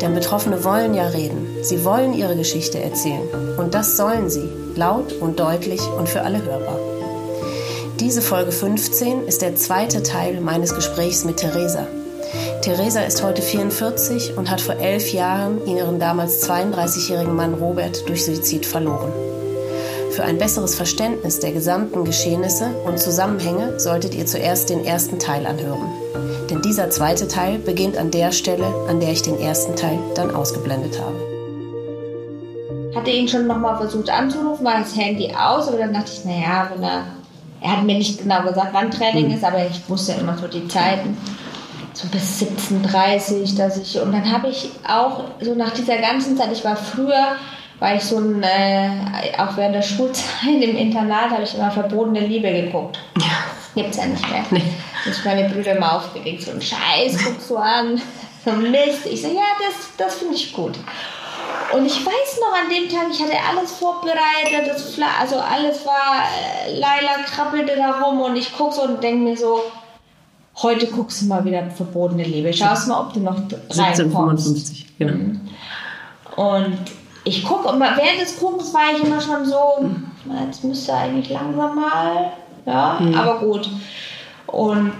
Denn Betroffene wollen ja reden. Sie wollen ihre Geschichte erzählen. Und das sollen sie, laut und deutlich und für alle hörbar. Diese Folge 15 ist der zweite Teil meines Gesprächs mit Theresa. Theresa ist heute 44 und hat vor elf Jahren ihren damals 32-jährigen Mann Robert durch Suizid verloren. Für ein besseres Verständnis der gesamten Geschehnisse und Zusammenhänge solltet ihr zuerst den ersten Teil anhören. Denn dieser zweite Teil beginnt an der Stelle, an der ich den ersten Teil dann ausgeblendet habe. Hatte ihn schon nochmal versucht anzurufen, war das Handy aus, aber dann dachte ich, naja, wenn er, er hat mir nicht genau gesagt, wann Training hm. ist, aber ich wusste immer so die Zeiten so bis 17.30 dass ich und dann habe ich auch so nach dieser ganzen Zeit, ich war früher war ich so ein, äh, auch während der Schulzeit im Internat, habe ich immer verbotene Liebe geguckt. Ja. Gibt's ja nicht mehr. Nee. Ist meine Brüder immer aufgeregt. So ein Scheiß guckst du an, so ein Mist. Ich so, ja, das, das finde ich gut. Und ich weiß noch an dem Tag, ich hatte alles vorbereitet, das, also alles war, äh, Laila krabbelte da rum und ich gucke so und denke mir so, heute guckst du mal wieder verbotene Liebe. Schaust mal, ob du noch reinkommst. 1755, genau. Mhm. Und ich gucke immer, während des Guckens war ich immer schon so, jetzt müsste eigentlich langsam mal, ja, mhm. aber gut. Und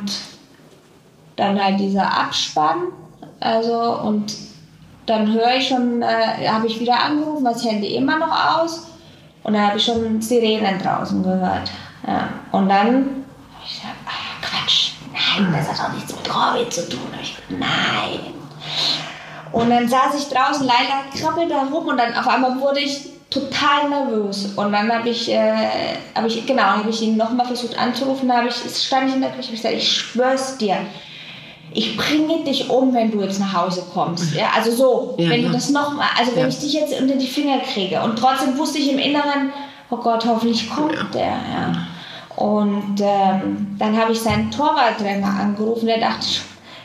dann halt dieser Abspann, also und dann höre ich schon, äh, habe ich wieder angerufen, das Handy immer noch aus und dann habe ich schon Sirenen draußen gehört. Ja. Und dann habe ich gesagt, ah, Quatsch, nein, das hat auch nichts mit Robin zu tun. Ich, nein, und dann saß ich draußen, Leila krabbelte da rum und dann auf einmal wurde ich total nervös. Und dann habe ich, äh, hab ich, genau, habe ich ihn nochmal versucht anzurufen. Da habe ich, stand ich in der Küche und gesagt, ich schwör's dir, ich bringe dich um, wenn du jetzt nach Hause kommst. Ja, also so, ja, wenn ja. du das nochmal, also wenn ja. ich dich jetzt unter die Finger kriege. Und trotzdem wusste ich im Inneren, oh Gott, hoffentlich kommt der. Ja. Und ähm, dann habe ich seinen Torwarttrainer angerufen, der dachte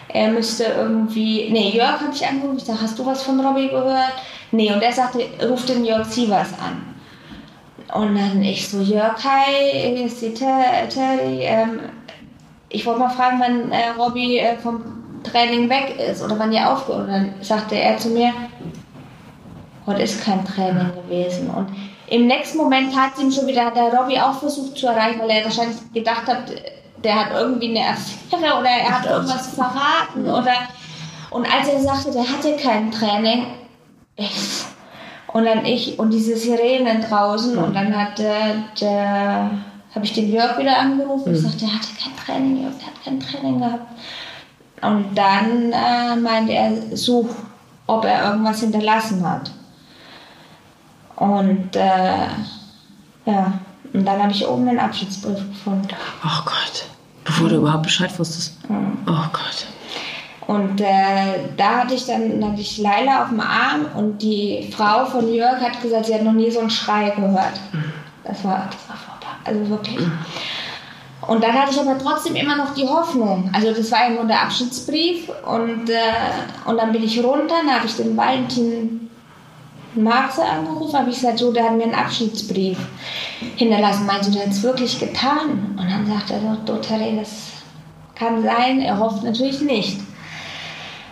er müsste irgendwie, nee, Jörg habe ich angerufen, ich sage, hast du was von Robbie gehört? Nee, und er sagte, ruf den Jörg Sievers an. Und dann ich so, Jörg, hi, hier ist die Terry, ähm, ich wollte mal fragen, wann äh, Robbie äh, vom Training weg ist oder wann ihr aufgehört. Und dann sagte er zu mir, heute ist kein Training gewesen. Und im nächsten Moment hat ihm schon wieder, hat der Robbie auch versucht zu erreichen, weil er wahrscheinlich gedacht hat, der hat irgendwie eine Affäre oder er hat irgendwas verraten oder und als er sagte, der hatte kein Training, ich, und dann ich und diese Sirenen draußen und dann hat der, der habe ich den Jörg wieder angerufen und mhm. sagte, der hatte kein Training, Jörg, der hat kein Training gehabt. Und dann äh, meinte er, such, ob er irgendwas hinterlassen hat. Und äh, ja, und dann habe ich oben den Abschiedsbrief gefunden. Oh Gott. Bevor du überhaupt Bescheid wusstest. Mhm. Oh Gott. Und äh, da hatte ich dann hatte ich Leila auf dem Arm und die Frau von Jörg hat gesagt, sie hat noch nie so einen Schrei gehört. Das war, das war vorbei. Also wirklich. Und dann hatte ich aber trotzdem immer noch die Hoffnung. Also das war ja nur der Abschiedsbrief und, äh, und dann bin ich runter, dann habe ich den Valentin Marxe angerufen, habe ich gesagt, so, der hat mir einen Abschiedsbrief hinterlassen. Meinst du, der hat es wirklich getan? Und dann sagt er, so, Terry, das kann sein. Er hofft natürlich nicht.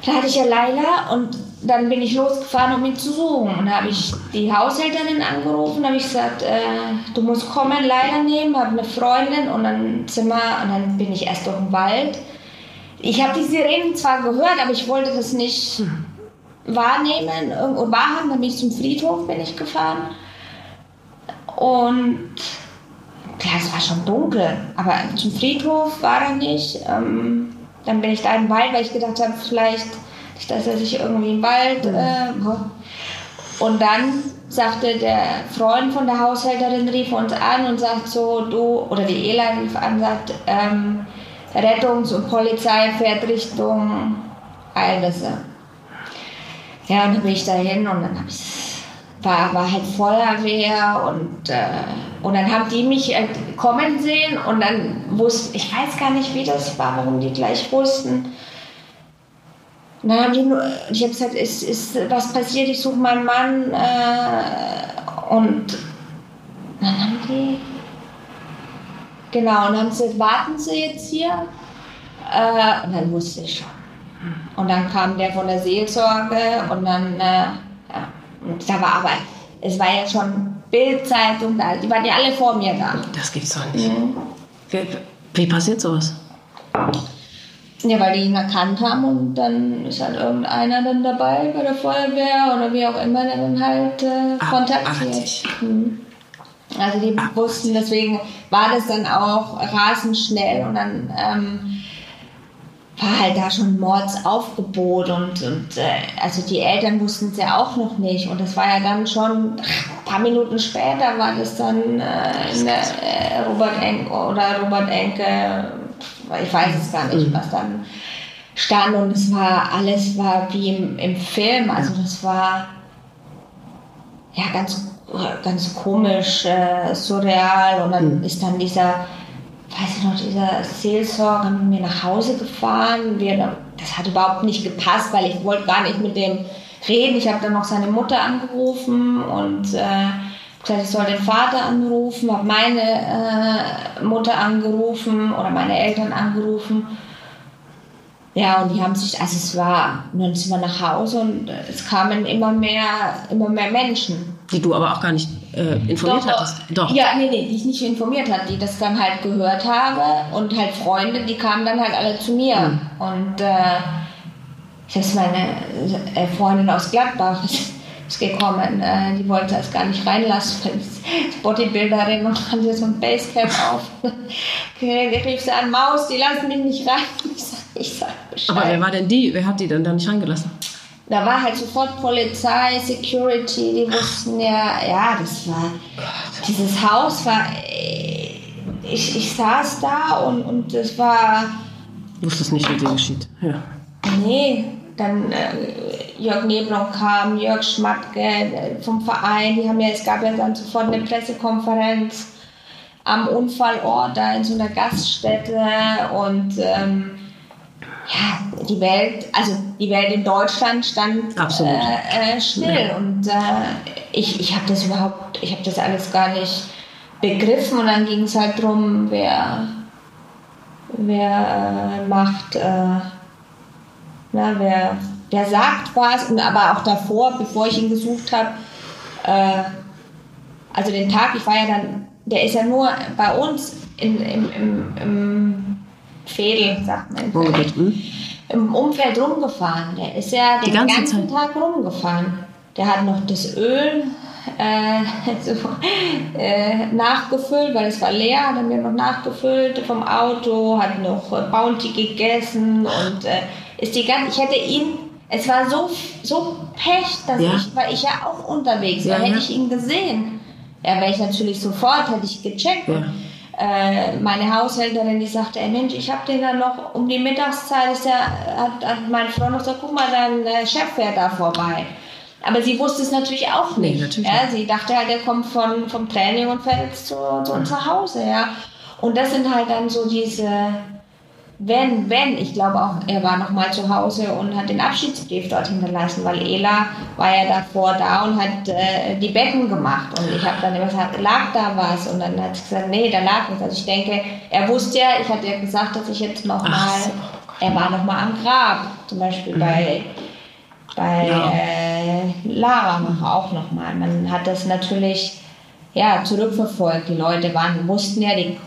Da hatte ich ja Leila und dann bin ich losgefahren, um ihn zu suchen. Und da habe ich die Haushälterin angerufen, habe ich gesagt, äh, du musst kommen, Leila nehmen, habe eine Freundin und ein Zimmer. Und dann bin ich erst durch den Wald. Ich habe die Sirenen zwar gehört, aber ich wollte das nicht wahrnehmen und wahrhaben. Dann bin ich zum Friedhof bin ich gefahren. Und klar, es war schon dunkel, aber zum Friedhof war er nicht. Ähm, dann bin ich da im Wald, weil ich gedacht habe, vielleicht, dass er sich irgendwie im Wald. Äh, und dann sagte der Freund von der Haushälterin, rief uns an und sagt so, du, oder die Ela rief an, sagt, ähm, Rettungs- und Polizei fährt Richtung Eilwisse. Ja, und dann bin ich dahin und dann habe ich war, war halt Feuerwehr und, äh, und dann haben die mich äh, kommen sehen und dann wussten, ich weiß gar nicht, wie das war, warum die gleich wussten. Und dann haben die nur, ich habe gesagt, ist, ist was passiert, ich suche meinen Mann äh, und dann haben die, genau, und dann haben sie, warten Sie jetzt hier? Äh, und dann wusste ich schon. Und dann kam der von der Seelsorge und dann, äh, und da war aber, es war ja schon Bildzeitung da, die waren ja alle vor mir da. Das gibt's doch nicht. Wie, wie passiert sowas? Ja, weil die ihn erkannt haben und dann ist halt irgendeiner dann dabei bei der Feuerwehr oder wie auch immer, der dann halt äh, kontaktiert. Abartig. Mhm. Also die wussten, deswegen war das dann auch rasend schnell und dann ähm, war halt da schon Mordsaufgebot und, und äh, also die Eltern wussten es ja auch noch nicht. Und das war ja dann schon ein paar Minuten später war das dann äh, der, äh, Robert Enke oder Robert Enke, ich weiß es gar nicht, was dann stand. Und es war alles war wie im, im Film, also das war ja ganz ganz komisch, äh, surreal. Und dann ist dann dieser weiß ich noch, dieser Seelsorger mit mir nach Hause gefahren. Wir, das hat überhaupt nicht gepasst, weil ich wollte gar nicht mit dem reden. Ich habe dann noch seine Mutter angerufen und äh, gesagt, ich soll den Vater anrufen, habe meine äh, Mutter angerufen oder meine Eltern angerufen. Ja, und die haben sich, also es war, und dann sind wir nach Hause und es kamen immer mehr, immer mehr Menschen. Die du aber auch gar nicht äh, informiert Doch, hattest. Doch. Ja, nee, nee, die ich nicht informiert hat, die das dann halt gehört habe und halt Freunde, die kamen dann halt alle zu mir. Mhm. Und äh, das ist meine äh, Freundin aus Gladbach ist, ist gekommen, äh, die wollte das gar nicht reinlassen, weil sie ist Bodybuilderin und hatte so ein Basecap auf. die rief sie an, Maus, die lassen mich nicht rein. Ich ich sag Bescheid. Aber wer war denn die? Wer hat die denn da nicht reingelassen? Da war halt sofort Polizei, Security, die wussten ja, ja, das war, dieses Haus war, ich, ich saß da und, und das war, Wusstest nicht, wie dir geschieht. Ja. nee, dann äh, Jörg Neblon kam, Jörg Schmatke äh, vom Verein, die haben ja, es gab ja dann sofort eine Pressekonferenz am Unfallort, da in so einer Gaststätte und ähm, ja, die Welt, also die Welt in Deutschland stand äh, äh, still. Ja. und äh, ich, ich habe das überhaupt, ich habe das alles gar nicht begriffen. Und dann ging es halt drum, wer, wer äh, macht, äh, na, wer, wer sagt was. Und aber auch davor, bevor ich ihn gesucht habe, äh, also den Tag, ich war ja dann, der ist ja nur bei uns in, im, im, im Fädel, sagt man. Oh, gut. Hm? Im Umfeld rumgefahren. Der ist ja den ganze ganzen Zeit? Tag rumgefahren. Der hat noch das Öl äh, so, äh, nachgefüllt, weil es war leer, hat er mir noch nachgefüllt vom Auto, hat noch Bounty gegessen und äh, ist die ganze, ich hätte ihn, es war so, so Pech, dass Ja. ich, weil ich ja auch unterwegs war, Ja, hätte ja. ich ihn gesehen. Ja, wäre ich natürlich sofort, hätte ich gecheckt. Ja. Äh, meine Haushälterin, die sagte, ey Mensch, ich habe den dann noch um die Mittagszeit, ist der, hat, hat meine Frau noch gesagt, guck mal, dein Chef fährt da vorbei. Aber sie wusste es natürlich auch Nee, nicht. natürlich ja, sie dachte halt, er kommt von, vom Training und fährt jetzt zu, zu uns nach Hause. Ja. Und das sind halt dann so diese, wenn, wenn, ich glaube auch, er war noch mal zu Hause und hat den Abschiedsbrief dort hinterlassen, weil Ela war ja davor da und hat äh, die Betten gemacht. Und ich habe dann immer gesagt, lag da was? Und dann hat sie gesagt, nee, da lag nichts. Also ich denke, er wusste ja, ich hatte ja gesagt, dass ich jetzt noch Ach mal, so. er war noch mal am Grab, zum Beispiel bei, bei Ja. äh, Lara auch noch mal. Man hat das natürlich ja, zurückverfolgt. Die Leute waren, wussten ja, die,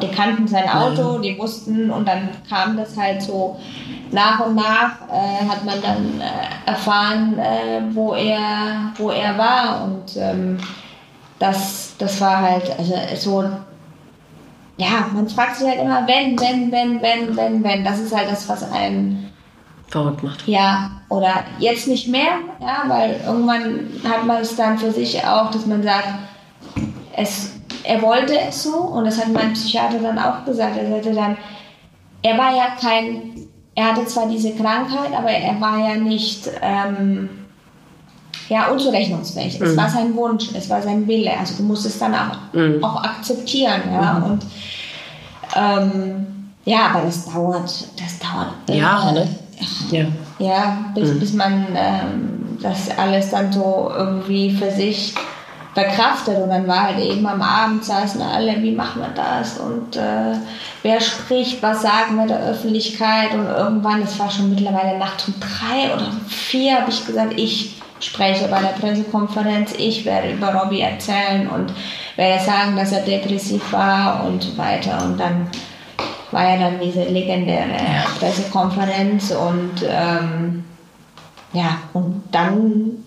die kannten sein Auto, die wussten und dann kam das halt so nach und nach äh, hat man dann äh, erfahren, äh, wo er wo er war. Und ähm, das das war halt also so ja man fragt sich halt immer wenn wenn wenn wenn wenn wenn. Das ist halt das was einen Verrückt macht. ja, oder jetzt nicht mehr, ja, weil irgendwann hat man es dann für sich auch, dass man sagt, es, er wollte es so und das hat mein Psychiater dann auch gesagt. Er sagte dann, er war ja kein, er hatte zwar diese Krankheit, aber er war ja nicht, ähm, ja, unzurechnungsfähig. Es war sein Wunsch, es war sein Wille. Also du musst es dann auch, auch akzeptieren. Ja? Und ähm, ja, aber das dauert, das dauert. Jahre, ne? Ja. Ja, bis, bis man ähm, das alles dann so irgendwie für sich verkraftet. Und dann war halt eben am Abend saßen alle, wie machen wir das? Und äh, wer spricht, was sagen wir der Öffentlichkeit? Und irgendwann, es war schon mittlerweile Nacht um drei oder um vier, habe ich gesagt, ich spreche bei der Pressekonferenz, ich werde über Robbie erzählen und werde sagen, dass er depressiv war und so weiter. Und dann war ja dann diese legendäre Pressekonferenz und ähm, ja, und dann,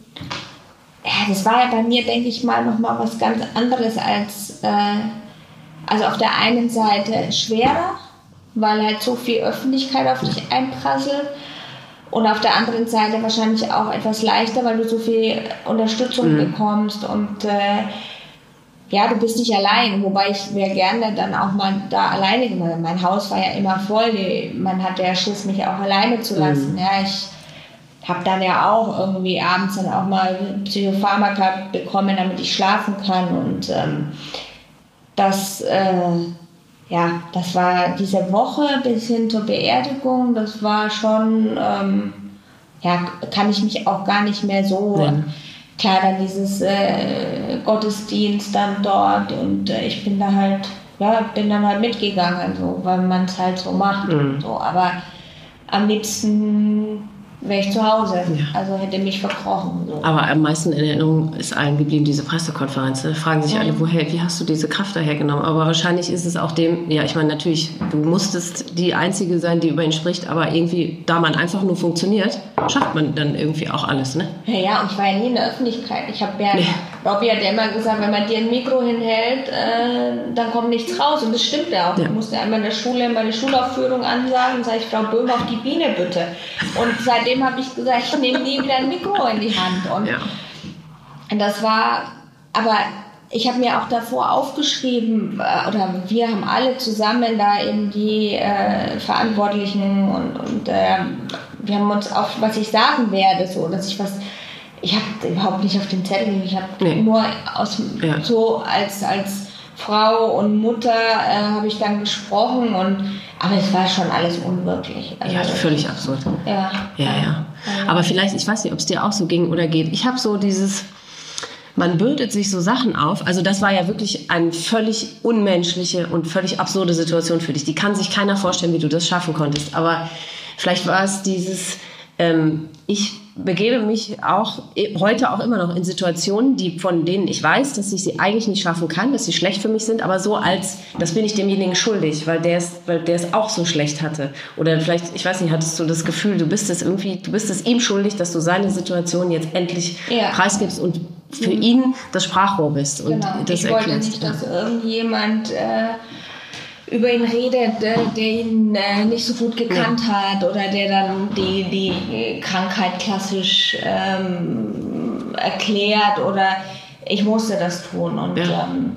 ja, das war ja bei mir, denke ich mal, nochmal was ganz anderes als, äh, also auf der einen Seite schwerer, weil halt so viel Öffentlichkeit auf dich einprasselt und auf der anderen Seite wahrscheinlich auch etwas leichter, weil du so viel Unterstützung bekommst und äh, ja, du bist nicht allein, wobei ich wäre gerne dann auch mal da alleine gewesen. Mein Haus war ja immer voll, man hatte ja Schiss, mich auch alleine zu lassen. Ja, ich habe dann ja auch irgendwie abends dann auch mal Psychopharmaka bekommen, damit ich schlafen kann. Und ähm, das, äh, ja, das war diese Woche bis hin zur Beerdigung, das war schon, ähm, ja, kann ich mich auch gar nicht mehr so, Ja. klar, dann dieses äh, Gottesdienst dann dort. Und äh, ich bin da halt, ja, bin dann halt mitgegangen, so, weil man es halt so macht und so, aber am liebsten wäre ich zu Hause, Ja. also hätte mich verkrochen, so. Aber am meisten in Erinnerung ist allen geblieben diese Pressekonferenz. Da fragen sich alle, woher, wie hast du diese Kraft daher genommen? Aber wahrscheinlich ist es auch dem, ja, ich meine, natürlich, du musstest die Einzige sein, die über ihn spricht, aber irgendwie, da man einfach nur funktioniert, schafft man dann irgendwie auch alles, ne? Ja, ja, und ich war ja nie in der Öffentlichkeit. Ich habe ja, Nee. Robby hat ja immer gesagt, wenn man dir ein Mikro hinhält, äh, dann kommt nichts raus. Und das stimmt ja auch. Ja. Ich musste einmal in der Schule meine Schulaufführung ansagen und sage ich, Frau Böhm, auf die Biene bitte. Und seitdem habe ich gesagt, ich nehme nie wieder ein Mikro in die Hand. Und Ja. das war, aber ich habe mir auch davor aufgeschrieben, äh, oder wir haben alle zusammen da eben die äh, Verantwortlichen und, und äh, wir haben uns auch, was ich sagen werde, so, dass ich was, ich habe überhaupt nicht auf den Zettel, ich habe Nee. nur aus, Ja. so als, als Frau und Mutter äh, habe ich dann gesprochen und, aber es war schon alles unwirklich. Also, Ja, völlig absurd. Ja, Ja, ja. Aber vielleicht, ich weiß nicht, ob es dir auch so ging oder geht. Ich habe so dieses, man bürdet sich so Sachen auf. Also das war ja wirklich eine völlig unmenschliche und völlig absurde Situation für dich. Die kann sich keiner vorstellen, wie du das schaffen konntest. Aber vielleicht war es dieses, ähm, ich begebe mich auch eh, heute auch immer noch in Situationen, die von denen ich weiß, dass ich sie eigentlich nicht schaffen kann, dass sie schlecht für mich sind, aber so als, das bin ich demjenigen schuldig, weil der es, weil der es auch so schlecht hatte. Oder vielleicht, ich weiß nicht, hattest du das Gefühl, du bist es irgendwie, du bist es ihm schuldig, dass du seine Situation jetzt endlich Ja. preisgibst und für ihn das Sprachrohr bist und Genau. das ich wollte erklärst. nicht, dass irgendjemand äh, über ihn redet, der, der ihn äh, nicht so gut gekannt hat oder der dann die, die Krankheit klassisch ähm, erklärt oder ich musste das tun. Und Ja. ähm,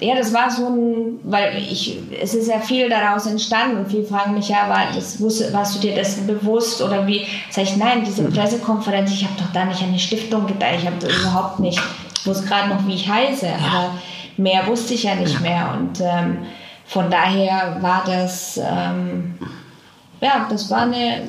ja, das war so ein, weil ich, es ist ja viel daraus entstanden und viele fragen mich ja, war, das wusste, warst du dir dessen bewusst oder wie? Sag ich, nein, diese Pressekonferenz, ich habe doch da nicht an die Stiftung gedacht, ich habe überhaupt nicht, ich wusste gerade noch, wie ich heiße, aber mehr wusste ich ja nicht mehr und ähm, von daher war das, ähm, ja, das war eine,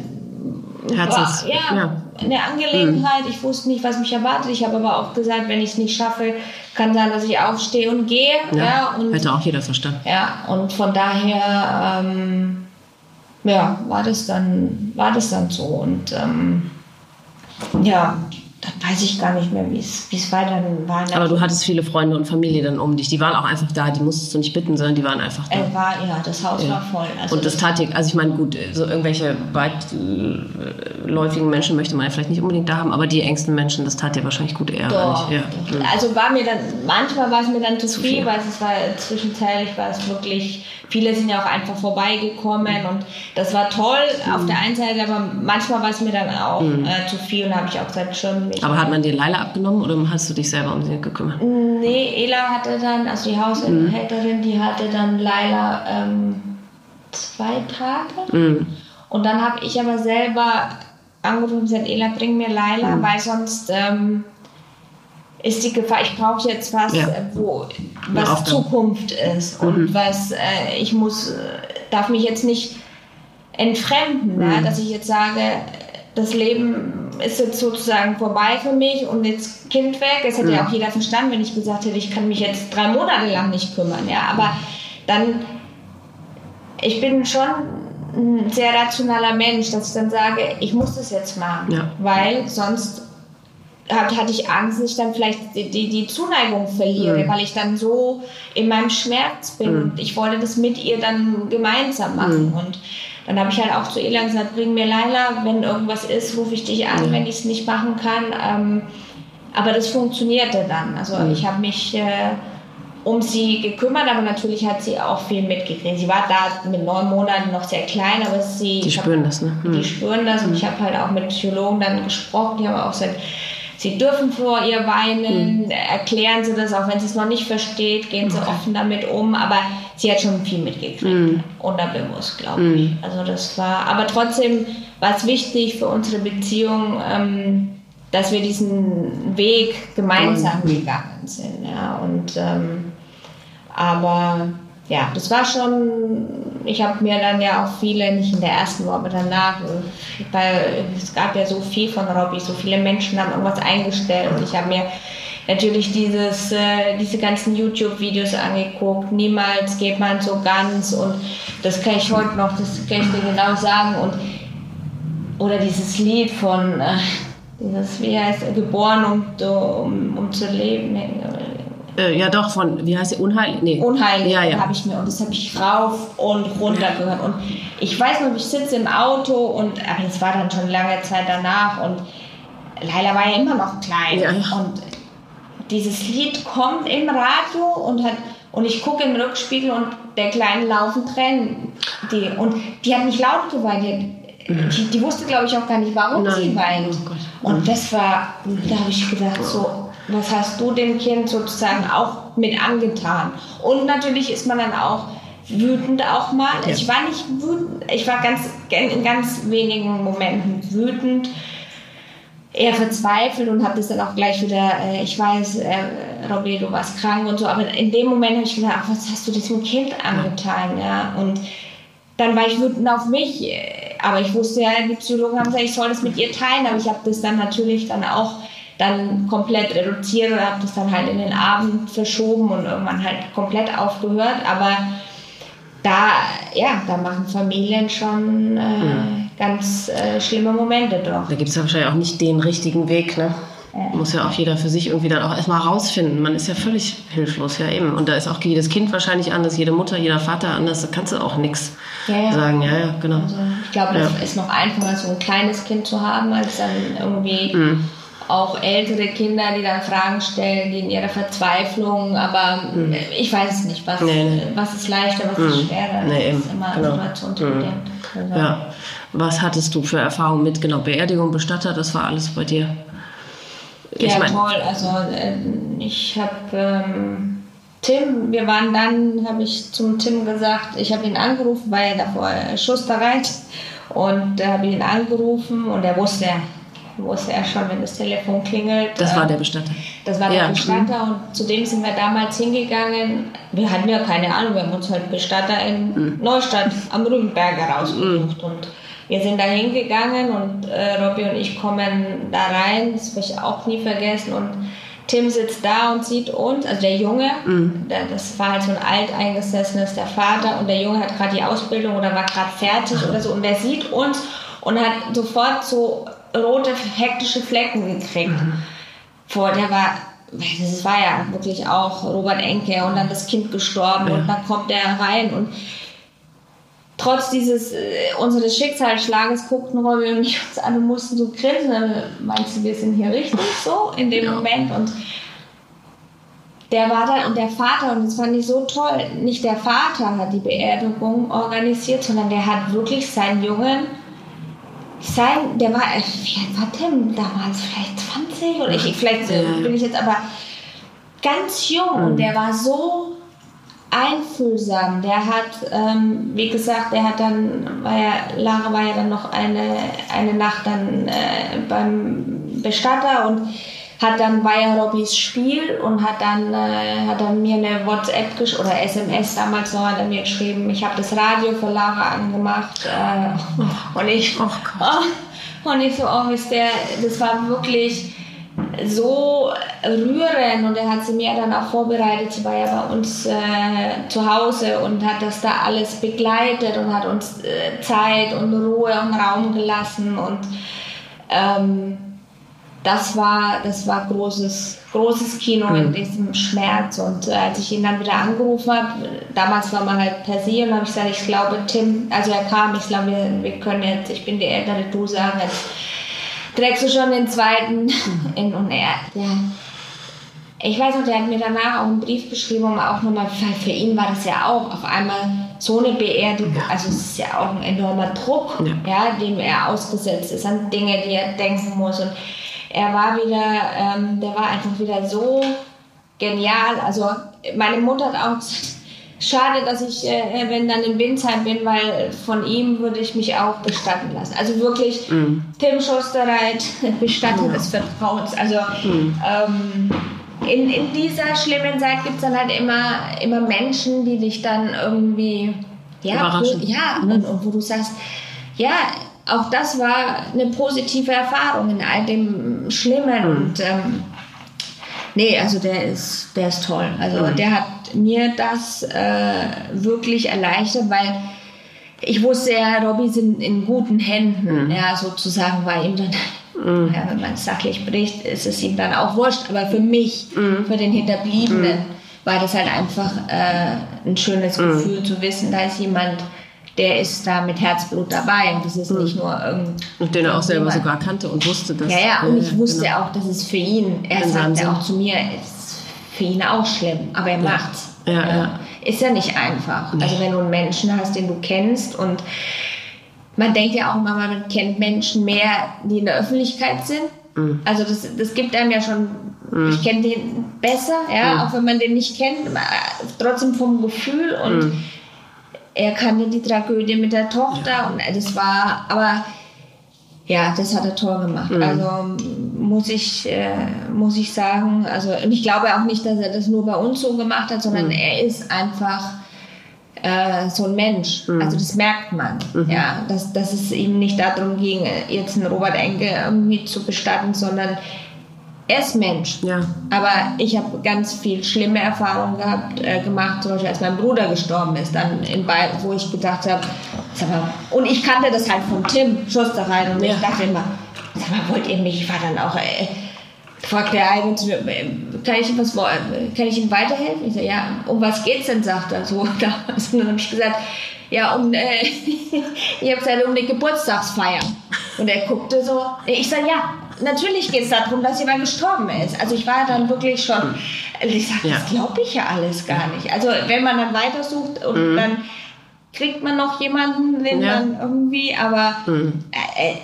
Herzens- war, ja, ja. eine Angelegenheit. Ich wusste nicht, was mich erwartet. Ich habe aber auch gesagt, wenn ich es nicht schaffe, kann sein, dass ich aufstehe und gehe. Ja, und, hätte auch jeder verstanden. ja, und von daher ähm, ja, war, das dann, war das dann so. Und ähm, ja, dann weiß ich gar nicht mehr, wie es wie es weiter war. Aber du hattest viele Freunde und Familie dann um dich. Die waren auch einfach da. Die musstest du nicht bitten, sondern die waren einfach da. er war, ja, das Haus Ja. war voll. Also und das tat dir, also ich meine, gut, so irgendwelche weitläufigen Menschen möchte man ja vielleicht nicht unbedingt da haben, aber die engsten Menschen, das tat dir wahrscheinlich gut eher. Doch, Ja. doch. Also war mir dann, manchmal war es mir dann zu viel, weil es war zwischenzeitlich war es wirklich, viele sind ja auch einfach vorbeigekommen und das war toll auf der einen Seite, aber manchmal war es mir dann auch äh, zu viel und habe ich auch gesagt, schon mich. Aber hat man dir Leila abgenommen oder hast du dich selber um sie gekümmert? Nee, Ela hatte dann, also die Haushälterin, die hatte dann Laila ähm, zwei Tage. Mhm. Und dann habe ich aber selber angerufen und gesagt, Ela, bring mir Laila, Mhm. weil sonst ähm, ist die Gefahr, ich brauche jetzt was, Ja. äh, wo was. Zukunft ist und Mhm. was äh, ich muss, äh, darf mich jetzt nicht entfremden, ne? Mhm. dass ich jetzt sage, das Leben ist jetzt sozusagen vorbei für mich und jetzt Kind weg. Es hätte ja auch jeder verstanden, wenn ich gesagt hätte, ich kann mich jetzt drei Monate lang nicht kümmern. Ja, aber dann, ich bin schon ein sehr rationaler Mensch, dass ich dann sage, ich muss das jetzt machen, Ja. weil sonst hatte ich Angst, dass ich dann vielleicht die, die, die Zuneigung verliere, Mhm. weil ich dann so in meinem Schmerz bin Mhm. und ich wollte das mit ihr dann gemeinsam machen Mhm. und dann habe ich halt auch zu Ela gesagt, bring mir Laila, wenn irgendwas ist, rufe ich dich an, Mhm. wenn ich es nicht machen kann. Ähm, aber das funktionierte dann. Also Mhm. ich habe mich äh, um sie gekümmert, aber natürlich hat sie auch viel mitgekriegt. Sie war da mit neun Monaten noch sehr klein, aber sie... Die ich hab- spüren das, ne? die Mhm. spüren das und ich habe halt auch mit Psychologen dann gesprochen, die haben auch gesagt, sie dürfen vor ihr weinen, erklären sie das, auch wenn sie es noch nicht versteht, gehen sie offen damit um, aber sie hat schon viel mitgekriegt, Mhm. unterbewusst, glaube Mhm. ich. Also das war, aber trotzdem war es wichtig für unsere Beziehung, ähm, dass wir diesen Weg gemeinsam Mhm. gegangen sind, ja, und ähm, aber ja, das war schon, ich habe mir dann ja auch viele, nicht in der ersten Woche, danach, weil es gab ja so viel von Robbie, so viele Menschen haben irgendwas eingestellt. Und ich habe mir natürlich dieses, äh, diese ganzen YouTube-Videos angeguckt, niemals geht man so ganz und das kann ich heute noch, das kann ich dir genau sagen. Und oder dieses Lied von, äh, dieses, wie heißt geboren um, um, um zu leben, Äh, ja, doch, von, wie heißt sie? Unheil? Nee. Unheilig Ja, ja. habe ich mir und das habe ich rauf und runter gehört und ich weiß noch, ich sitze im Auto und aber das war dann schon lange Zeit danach und Laila war ja immer noch klein Ja. und dieses Lied kommt im Radio und hat und ich gucke im Rückspiegel und der Kleine laufen Tränen die und die hat nicht laut geweint die, die, die wusste glaube ich auch gar nicht warum Nein. sie weint Oh und das war da habe ich gedacht so was hast du dem Kind sozusagen auch mit angetan. Und natürlich ist man dann auch wütend auch mal. Ja. ich war nicht wütend ich war ganz in ganz wenigen Momenten wütend eher verzweifelt und habe das dann auch gleich wieder, äh, ich weiß, äh, du warst krank und so, aber in dem Moment habe ich gedacht, ach, was hast du diesem Kind angetan, ja, und dann war ich wütend auf mich, äh, aber ich wusste ja, die Psychologen haben gesagt, ich soll das mit ihr teilen, aber ich habe das dann natürlich dann auch dann komplett reduziert und habe das dann halt in den Abend verschoben und irgendwann halt komplett aufgehört, aber da, ja, da machen Familien schon äh, ganz äh, schlimme Momente drauf. Da gibt es ja wahrscheinlich auch nicht den richtigen Weg, ne? Muss ja auch jeder für sich irgendwie dann auch erstmal rausfinden. Man ist ja völlig hilflos, ja eben. Und da ist auch jedes Kind wahrscheinlich anders, jede Mutter, jeder Vater anders. Da kannst du auch nichts Ja, ja. sagen. Ja, ja, genau. Also ich glaube, das Ja. ist noch einfacher, so ein kleines Kind zu haben, als dann irgendwie Mhm. Auch ältere Kinder, die dann Fragen stellen, die in ihrer Verzweiflung, aber äh, ich weiß es nicht, was, Mhm. Nee, nee. was ist leichter, was ist Mhm. schwerer. Nee, das ist immer Genau. situationsbedingt. Also, Ja. Was hattest du für Erfahrungen mit genau Beerdigung, Bestatter? Das war alles bei dir. Ja, mein- toll. Also äh, ich habe ähm, Tim, wir waren dann, habe ich zum Tim gesagt, ich habe ihn angerufen, weil er davor schussbereit und da habe ich ihn angerufen und er wusste, wusste er schon, wenn das Telefon klingelt. Das war der Bestatter. Das war der Ja, Bestatter und zu dem sind wir damals hingegangen. Wir hatten ja keine Ahnung, wir haben uns halt Bestatter in Mhm. Neustadt am Rügenberg herausgesucht. Und wir sind da hingegangen und äh, Robby und ich kommen da rein, das werde ich auch nie vergessen. Und Tim sitzt da und sieht uns, also der Junge, Mhm. der, das war halt so ein alteingesessenes, der Vater, und der Junge hat gerade die Ausbildung oder war gerade fertig oder so, und der sieht uns und hat sofort so rote, hektische Flecken gekriegt vor, der war, das war ja wirklich auch Robert Enke und dann das Kind gestorben Ja. und dann kommt der rein und trotz dieses äh, unseres Schicksalsschlages guckten Robby und ich uns an und mussten so grinsen. Dann Meinst du, wir sind hier richtig so in dem Ja. Moment und der war da und der Vater, und das fand ich so toll, nicht der Vater hat die Beerdigung organisiert, sondern der hat wirklich seinen Jungen, sein, der war, äh, wie alt war Tim damals? Vielleicht 20 oder ich, vielleicht Ja. bin ich jetzt aber ganz jung und der war so einfühlsam. Der hat, ähm, wie gesagt, der hat dann, war ja, Lara war ja dann noch eine, eine Nacht dann äh, beim Bestatter und hat dann war ja Robbys Spiel und hat dann äh, hat dann mir eine WhatsApp gesch oder SMS damals noch hat er mir geschrieben ich habe das Radio für Lara angemacht äh, und ich Oh oh, und ich so oh ist der das war wirklich so rührend und er hat sie mir dann auch vorbereitet. Sie war ja bei uns äh, zu Hause und hat das da alles begleitet und hat uns äh, Zeit und Ruhe und Raum gelassen und ähm, das war das war großes großes Kino in diesem Schmerz. Und äh, als ich ihn dann wieder angerufen habe, damals war man halt per se und habe ich gesagt, ich glaube Tim, also er kam, ich glaube wir, wir können jetzt, ich bin die ältere, du sagen jetzt trägst du schon den zweiten in und er, der, ich weiß noch, der hat mir danach auch einen Brief geschrieben, um auch nochmal, weil für ihn war das ja auch auf einmal so eine Beerdigung, also es ist ja auch ein enormer Druck, Ja. ja. dem er ausgesetzt ist, an Dinge, die er denken muss. Und er war wieder, ähm, der war einfach wieder so genial, also meine Mutter hat auch gesagt, Schade, dass ich, äh, wenn dann in Windsheim bin, weil von ihm würde ich mich auch bestatten lassen. Also wirklich, Tim Schusterreit, Bestattung des Vertrauens. Also ähm, in, in dieser schlimmen Zeit gibt es dann halt immer, immer Menschen, die dich dann irgendwie, ja, wo, ja und, und wo du sagst, ja, auch das war eine positive Erfahrung in all dem Schlimmen und ähm, Nee, also der ist, der ist toll. Also der hat mir das äh, wirklich erleichtert, weil ich wusste ja, Robby sind in guten Händen, ja, sozusagen, weil ihm dann, ja, wenn man es sachlich bricht, ist es ihm dann auch wurscht. Aber für mich, für den Hinterbliebenen, war das halt einfach äh, ein schönes Gefühl zu wissen, da ist jemand, der ist da mit Herzblut dabei und das ist nicht nur irgend Und den er auch selber sogar kannte und wusste, dass. Ja, ja, und ich wusste genau. auch, dass es für ihn, er seinem sagte auch zu mir, ist für ihn auch schlimm, aber er macht's. Ja, ja. Ist ja nicht einfach. Also wenn du einen Menschen hast, den du kennst und man denkt ja auch immer, man kennt Menschen mehr, die in der Öffentlichkeit sind. Mhm. Also das, das gibt einem ja schon, ich kenne den besser, ja, Mhm. auch wenn man den nicht kennt, trotzdem vom Gefühl und Mhm. Er kannte die Tragödie mit der Tochter und das war, aber ja, das hat er toll gemacht. Mhm. Also muss ich, äh, muss ich sagen, also und ich glaube auch nicht, dass er das nur bei uns so gemacht hat, Mhm. sondern er ist einfach äh, so ein Mensch. Also das merkt man, ja, dass, dass es ihm nicht darum ging, jetzt einen Robert Enke irgendwie zu bestatten, sondern er ist Mensch. Ja. Aber ich habe ganz viel schlimme Erfahrungen gehabt, äh, gemacht, zum Beispiel als mein Bruder gestorben ist, dann in Bayern, wo ich gedacht habe, und ich kannte das halt von Tim Schusterrein und Ja. ich dachte immer, sag mal, wollt ihr mich, ich war dann auch, äh, fragt der eine zu mir, äh, kann ich, ihm was, äh, kann ich Ihnen weiterhelfen? Ich so, ja, um was geht's denn, sagt er so. damals. Und dann habe ich gesagt, ja, um, äh, ich habe gesagt, um eine Geburtstagsfeier. Und er guckte so, ich sage, ja, natürlich geht es darum, dass jemand gestorben ist. Also ich war dann wirklich schon, ich sage, Ja. das glaube ich ja alles gar nicht. Also wenn man dann weitersucht und dann kriegt man noch jemanden, den Ja. man irgendwie, aber äh, äh,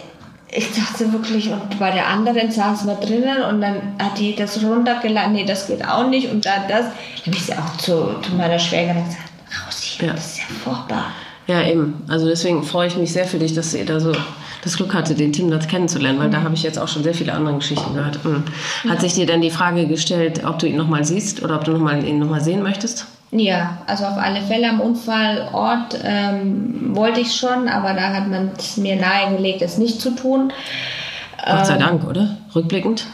ich dachte wirklich, und bei der anderen saßen wir drinnen und dann hat die das runtergeladen, nee, das geht auch nicht und dann das. Dann habe ich sie auch zu, zu meiner Schwägerin gesagt, Ja. das ist ja furchtbar. Ja, eben. Also deswegen freue ich mich sehr für dich, dass ihr da so das Glück hatte, den Tim das kennenzulernen, weil da habe ich jetzt auch schon sehr viele andere Geschichten gehört. Mhm. Hat sich dir dann die Frage gestellt, ob du ihn nochmal siehst oder ob du noch mal, ihn nochmal sehen möchtest? Ja, also auf alle Fälle am Unfallort ähm, wollte ich schon, aber da hat man es mir nahegelegt, es nicht zu tun. Gott Ähm. sei Dank, oder? Rückblickend?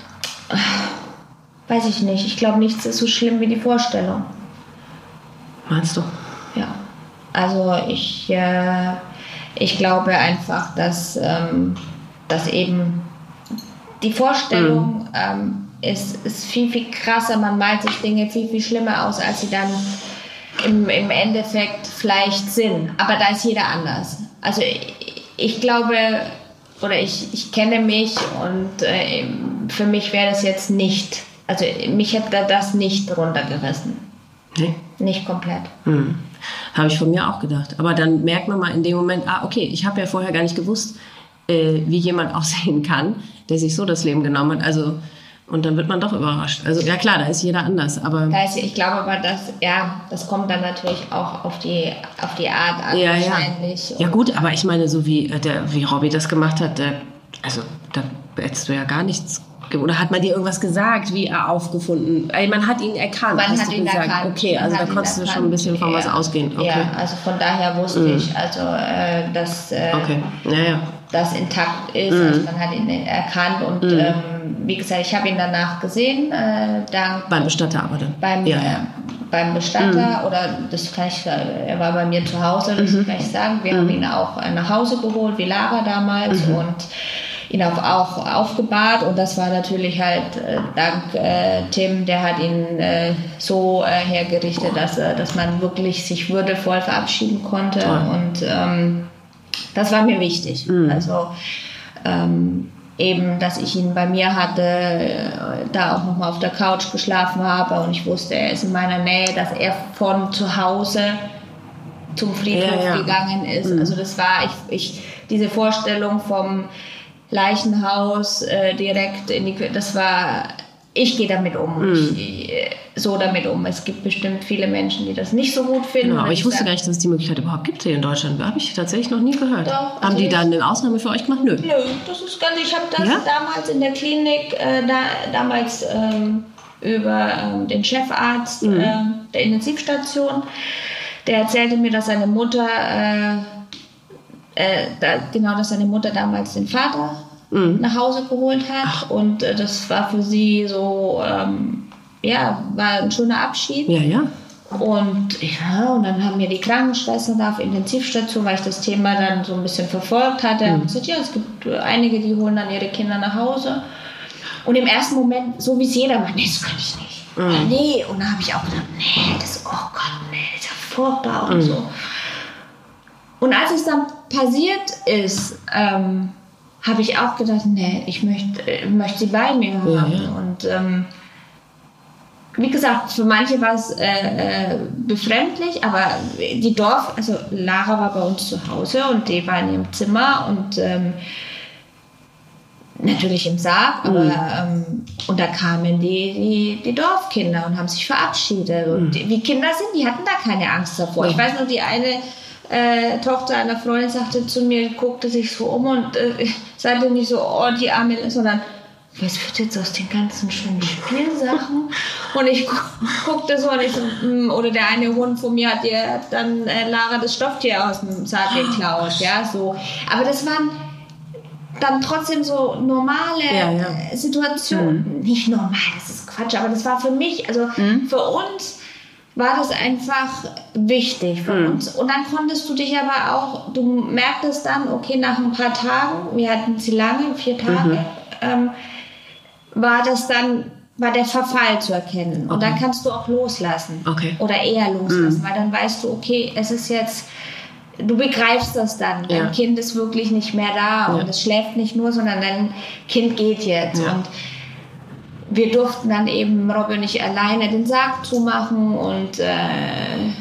Weiß ich nicht. Ich glaube, nichts ist so schlimm wie die Vorstellung. Meinst du? Ja. Also ich, äh, ich glaube einfach, dass, ähm, dass eben die Vorstellung ähm, ist, ist viel, viel krasser. Man malt sich Dinge viel, viel schlimmer aus, als sie dann im, im Endeffekt vielleicht sind. Aber da ist jeder anders. Also ich, ich glaube, oder ich, ich kenne mich und äh, für mich wäre das jetzt nicht, also mich hätte das nicht runtergerissen. Nee. Nicht komplett. Hm. Habe ich von mir auch gedacht. Aber dann merkt man mal in dem Moment, ah, okay, ich habe ja vorher gar nicht gewusst, äh, wie jemand aussehen kann, der sich so das Leben genommen hat. Also Und dann wird man doch überrascht. Also ja klar, da ist jeder anders, aber Da ist, ich glaube aber, dass, ja, das kommt dann natürlich auch auf die, auf die Art an ja, ja. wahrscheinlich. Ja gut, aber ich meine, so wie äh, der, wie Robby das gemacht hat, der, also da hättest du ja gar nichts. Oder hat man dir irgendwas gesagt, wie er aufgefunden? Ey, man hat ihn erkannt. Man hast hat du ihn gesagt. erkannt. Okay, Man also da konntest du schon ein erkannt. bisschen von was Ja. ausgehen. Okay. Ja, also von daher wusste ich, also äh, dass äh, Okay. Ja, das intakt ist. Mhm. Also man hat ihn erkannt und ähm, wie gesagt, ich habe ihn danach gesehen, äh, dank Beim Bestatter aber dann. beim, ja, äh, ja. beim Bestatter oder das kann ich, äh, er war bei mir zu Hause, das Mhm. kann ich sagen. Wir haben ihn auch äh, nach Hause geholt, wie Lara damals Mhm. und ihn auch, auch aufgebahrt und das war natürlich halt äh, dank äh, Tim, der hat ihn äh, so äh, hergerichtet, dass, er- dass man wirklich sich würdevoll verabschieden konnte Toll. und ähm, das war mir wichtig. Mhm. Also ähm, eben, dass ich ihn bei mir hatte, äh, da auch nochmal auf der Couch geschlafen habe und ich wusste, er ist in meiner Nähe, dass er von zu Hause zum Friedhof Ja, ja. gegangen ist. Also das war ich, ich diese Vorstellung vom Leichenhaus äh, direkt in die Kü- das war ich gehe damit um Mhm. ich, äh, so damit um es gibt bestimmt viele Menschen die das nicht so gut finden Genau, aber ich wusste gar nicht, dass es die Möglichkeit überhaupt gibt hier in Deutschland. Habe ich tatsächlich noch nie gehört. Doch, Haben die da eine Ausnahme für euch gemacht? Nö. Nö, das ist ganz. Ich habe das Ja? damals in der Klinik, äh, da, damals ähm, über ähm, den Chefarzt Mhm. äh, der Intensivstation, der erzählte mir, dass seine Mutter, äh, da, genau, dass seine Mutter damals den Vater Mhm. nach Hause geholt hat und äh, das war für sie so, ähm, ja, war ein schöner Abschied. Ja, ja. Und ja, und dann haben mir die Krankenschwestern da auf Intensivstation, weil ich das Thema dann so ein bisschen verfolgt hatte, Mhm. haben gesagt, ja, es gibt äh, einige, die holen dann ihre Kinder nach Hause. Und im ersten Moment, so wie es jeder macht, nee, das kann ich nicht. Mhm. Nee, und dann habe ich auch gedacht, nee, das, oh Gott, nee, das ist ja furchtbar Mhm. und so. Und als es dann passiert ist, ähm, habe ich auch gedacht, nee, ich möchte, möchte sie bei mir haben. Ja, ja. Und ähm, wie gesagt, für manche war es äh, äh, befremdlich, aber die Dorf, also Lara war bei uns zu Hause und die war in ihrem Zimmer und ähm, natürlich im Sarg, aber ähm, und da kamen die, die, die Dorfkinder und haben sich verabschiedet. Und die, wie Kinder sind, die hatten da keine Angst davor. Ich weiß nur, die eine äh, Tochter einer Freundin sagte zu mir, guckte sich so um und äh, sagte nicht so, oh, die Arme, sondern was wird jetzt aus den ganzen schönen Spielsachen? Und ich gu guckte so und ich so, mm, oder der eine Hund von mir hat ihr dann äh, Lara das Stofftier aus dem Sarg geklaut, ja, so. Aber das waren dann trotzdem so normale Ja, ja. Situationen. Nicht normal, das ist Quatsch, aber das war für mich, also für uns war das einfach wichtig für uns. Und dann konntest du dich aber auch, du merktest dann, okay, nach ein paar Tagen, wir hatten sie lange, vier Tage, ähm, war das dann, war der Verfall zu erkennen. Und dann kannst du auch loslassen. Okay. Oder eher loslassen, weil dann weißt du, okay, es ist jetzt, du begreifst das dann. Dein Ja. Kind ist wirklich nicht mehr da und Ja. es schläft nicht nur, sondern dein Kind geht jetzt. Ja. Und wir durften dann eben, Robby und ich, alleine den Sarg zumachen und äh,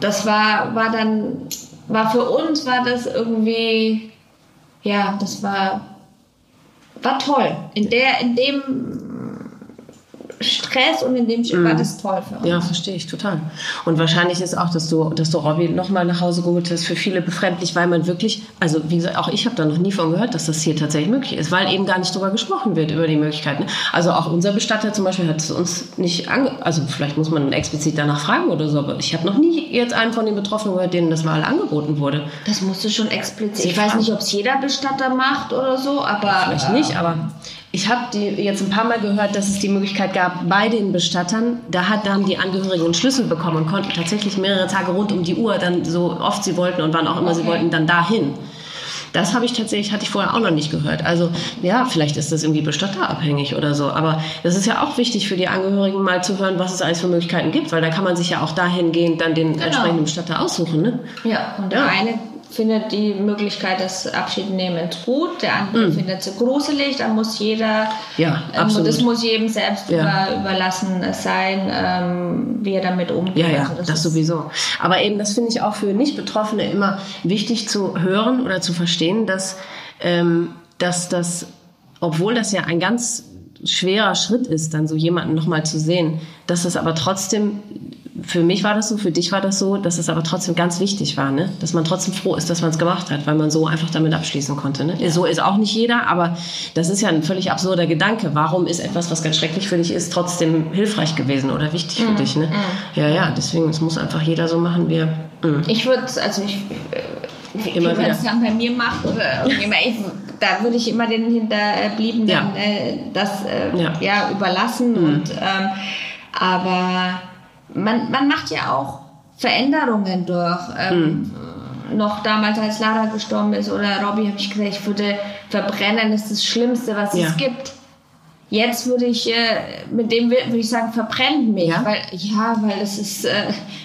das war, war dann, war für uns, war das irgendwie, ja, das war, war toll. In der, in dem Stress und in dem war das toll für uns. Ja, verstehe ich total. Und wahrscheinlich ist auch, dass du, dass du Robby nochmal nach Hause geholt hast, für viele befremdlich, weil man wirklich, also wie gesagt, auch ich habe da noch nie von gehört, dass das hier tatsächlich möglich ist, weil eben gar nicht drüber gesprochen wird, über die Möglichkeiten. Also auch unser Bestatter zum Beispiel hat es uns nicht ange... Also vielleicht muss man explizit danach fragen oder so, aber ich habe noch nie jetzt einen von den Betroffenen gehört, denen das mal angeboten wurde. Das musste schon explizit. Ich weiß nicht, ob es jeder Bestatter macht oder so, aber. Vielleicht äh, nicht, aber ich habe die jetzt ein paar Mal gehört, dass es die Möglichkeit gab, bei den Bestattern, da, hat, da haben die Angehörigen einen Schlüssel bekommen und konnten tatsächlich mehrere Tage rund um die Uhr dann so oft sie wollten und wann auch immer sie Okay. wollten, dann dahin. Das habe ich tatsächlich, hatte ich vorher auch noch nicht gehört. Also ja, vielleicht ist das irgendwie bestatterabhängig oder so. Aber das ist ja auch wichtig für die Angehörigen mal zu hören, was es alles für Möglichkeiten gibt, weil da kann man sich ja auch dahingehend dann den entsprechenden Bestatter aussuchen. Ne? Ja, und der Ja. eine findet die Möglichkeit des Abschiednehmens gut, der andere findet sie gruselig, da muss jeder, Mm. Ja, ähm, absolut. das muss jedem selbst Ja. über, überlassen sein, ähm, wie er damit umgeht. Ja, ja, Also das, ist- sowieso. Aber eben, das finde ich auch für Nicht-Betroffene immer wichtig zu hören oder zu verstehen, dass, ähm, dass das, obwohl das ja ein ganz schwerer Schritt ist, dann so jemanden nochmal zu sehen, dass das aber trotzdem für mich war das so, für dich war das so, dass es aber trotzdem ganz wichtig war, ne? dass man trotzdem froh ist, dass man es gemacht hat, weil man so einfach damit abschließen konnte. Ne? So ist auch nicht jeder, aber das ist ja ein völlig absurder Gedanke. Warum ist etwas, was ganz schrecklich für dich ist, trotzdem hilfreich gewesen oder wichtig für Mhm. dich? Ne? Ja, ja, deswegen, es muss einfach jeder so machen, wie er. Mm. Ich würde, also ich, äh, wie, Immer wie man es dann bei mir macht oder irgendjemand, ich, da würde ich immer den Hinterbliebenen Ja. äh, das äh, Ja. ja. überlassen. Mhm. Und, ähm, aber man, man macht ja auch Veränderungen durch. Ähm, Mhm. Noch damals, als Lara gestorben ist oder Robbie, habe ich gesagt, ich würde verbrennen, ist das Schlimmste, was Ja. es gibt. Jetzt würde ich, äh, mit dem würde ich sagen, verbrennt mich. Ja? Weil, ja, weil das ist, äh,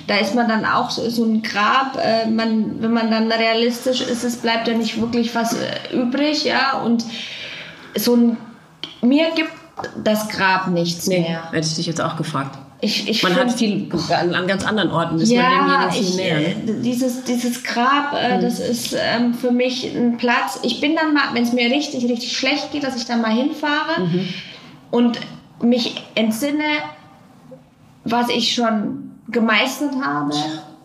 da ist man dann auch so, so ein Grab. Äh, man, wenn man dann realistisch ist, es bleibt ja nicht wirklich was äh, übrig, ja. Und so ein, mir gibt das Grab nichts Nee, mehr. hätte ich dich jetzt auch gefragt. Ich, ich Man find- hat viel an, an ganz anderen Orten, ist man ja, demjenigen viel ich, näher. äh, dieses, dieses Grab, äh, das ist ähm, für mich ein Platz. Ich bin dann mal, wenn es mir richtig, richtig schlecht geht, dass ich dann mal hinfahre und mich entsinne, was ich schon gemeistert habe.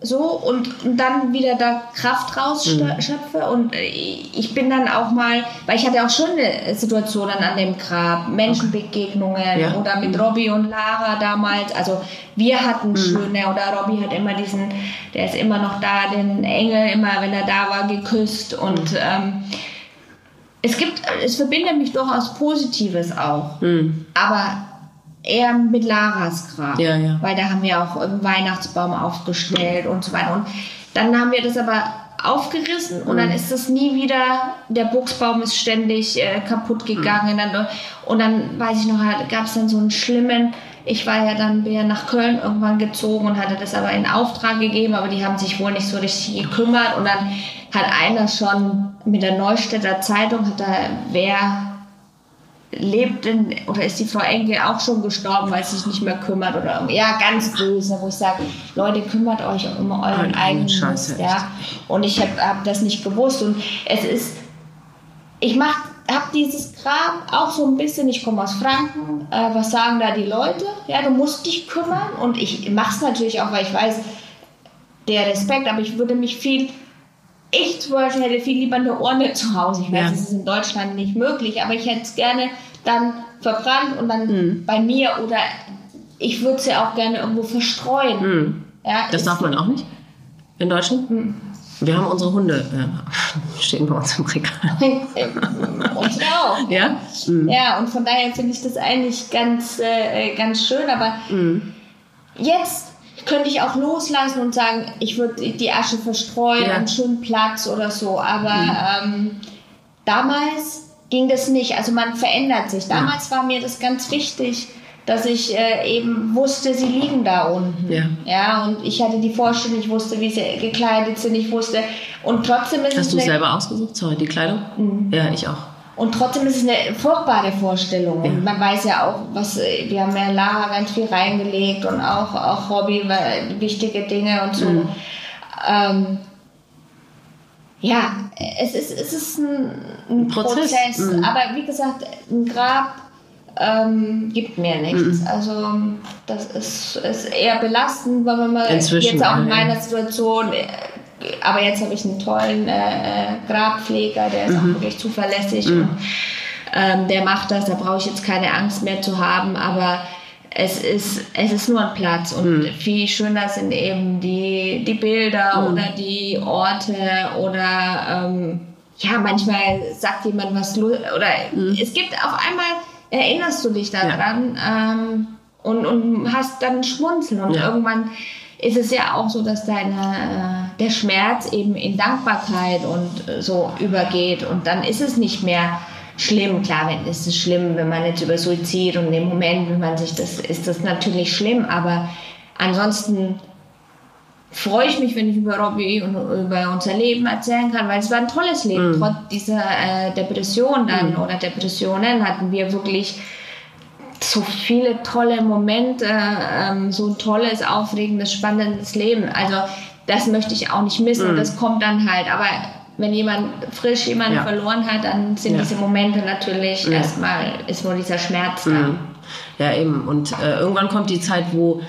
So und, und dann wieder da Kraft rausschöpfe und äh, ich bin dann auch mal, weil ich hatte auch schöne Situationen an dem Grab, Menschenbegegnungen Ja. oder mit Robbie und Lara damals. Also wir hatten schöne oder Robbie hat immer diesen, der ist immer noch da, den Engel immer, wenn er da war, geküsst und ähm, es gibt, es verbindet mich durchaus Positives auch, Hm. aber eher mit Laras Grab, Ja, ja. weil da haben wir auch einen Weihnachtsbaum aufgestellt und so weiter. Und dann haben wir das aber aufgerissen und dann Mhm. ist das nie wieder, der Buchsbaum ist ständig äh, kaputt gegangen. Dann, und dann weiß ich noch, gab es dann so einen schlimmen, ich war ja dann ja nach Köln irgendwann gezogen und hatte das aber in Auftrag gegeben, aber die haben sich wohl nicht so richtig gekümmert. Und dann hat einer schon mit der Neustädter Zeitung, hat da, wer lebt denn, oder ist die Frau Enkel auch schon gestorben, weil sie sich nicht mehr kümmert oder. Ja, ganz böse, wo ich sage, Leute, kümmert euch um euren Euren eigenen Scheiße, ja. Und ich habe hab das nicht gewusst und es ist, ich mach, hab dieses Grab auch so ein bisschen, ich komme aus Franken, äh, was sagen da die Leute? Ja, du musst dich kümmern und ich mach's natürlich auch, weil ich weiß, der Respekt, aber ich würde mich viel ich zum Beispiel hätte viel lieber eine Urne zu Hause. Ich weiß, Ja. das ist in Deutschland nicht möglich, aber ich hätte es gerne dann verbrannt und dann Mhm. bei mir oder ich würde es ja auch gerne irgendwo verstreuen. Hm. Ja, Das darf man auch nicht in Deutschland? Wir haben unsere Hunde, äh, stehen bei uns im Regal. Unsere auch. Ja? Hm. Ja, und von daher finde ich das eigentlich ganz, äh, ganz schön, aber Hm. jetzt könnte ich auch loslassen und sagen, ich würde die Asche verstreuen, Ja. Mhm. einen schönen Platz oder so. Aber ähm, damals ging das nicht. Also man verändert sich. Damals war mir das ganz wichtig, dass ich äh, eben wusste, sie liegen da unten. Ja. ja. Und ich hatte die Vorstellung, ich wusste, wie sie gekleidet sind, ich wusste. Und trotzdem ist Hast es du es eine- selber ausgesucht? Sorry, die Kleidung? Mhm. Ja, ich auch. Und trotzdem ist es eine furchtbare Vorstellung. Und man weiß ja auch, was wir haben ja Lara ganz viel reingelegt und auch, auch Hobby, wichtige Dinge und so. Mhm. Ähm, ja, es ist, es ist ein, ein Prozess. Prozess. Mhm. Aber wie gesagt, ein Grab ähm, gibt mir nichts. Mhm. Also das ist, ist eher belastend, weil man mal Inzwischen, jetzt auch in meiner Situation aber jetzt habe ich einen tollen äh, äh, Grabpfleger, der ist Mhm. auch wirklich zuverlässig und ähm, der macht das, da brauche ich jetzt keine Angst mehr zu haben, aber es ist, es ist nur ein Platz. Und Mhm. viel schöner sind eben die, die Bilder oder die Orte oder ähm, ja, manchmal sagt jemand was oder es gibt auf einmal, erinnerst du dich daran ähm, und, und hast dann ein Schmunzeln. Und Ja. irgendwann ist es ja auch so, dass deine, äh, der Schmerz eben in Dankbarkeit und äh, so übergeht und dann ist es nicht mehr schlimm. Klar, wenn, ist es schlimm, wenn man jetzt über Suizid und im Moment, wenn man sich das, ist das natürlich schlimm, aber ansonsten freue ich mich, wenn ich über Robbie und über unser Leben erzählen kann, weil es war ein tolles Leben. Trotz dieser äh, Depression dann oder Depressionen hatten wir wirklich so viele tolle Momente, ähm, so ein tolles, aufregendes, spannendes Leben. Also das möchte ich auch nicht missen und das kommt dann halt. Aber wenn jemand frisch jemanden Ja. verloren hat, dann sind Ja. diese Momente natürlich Ja. erstmal, ist nur dieser Schmerz da. Mhm. Ja, eben. Und äh, irgendwann kommt die Zeit, wo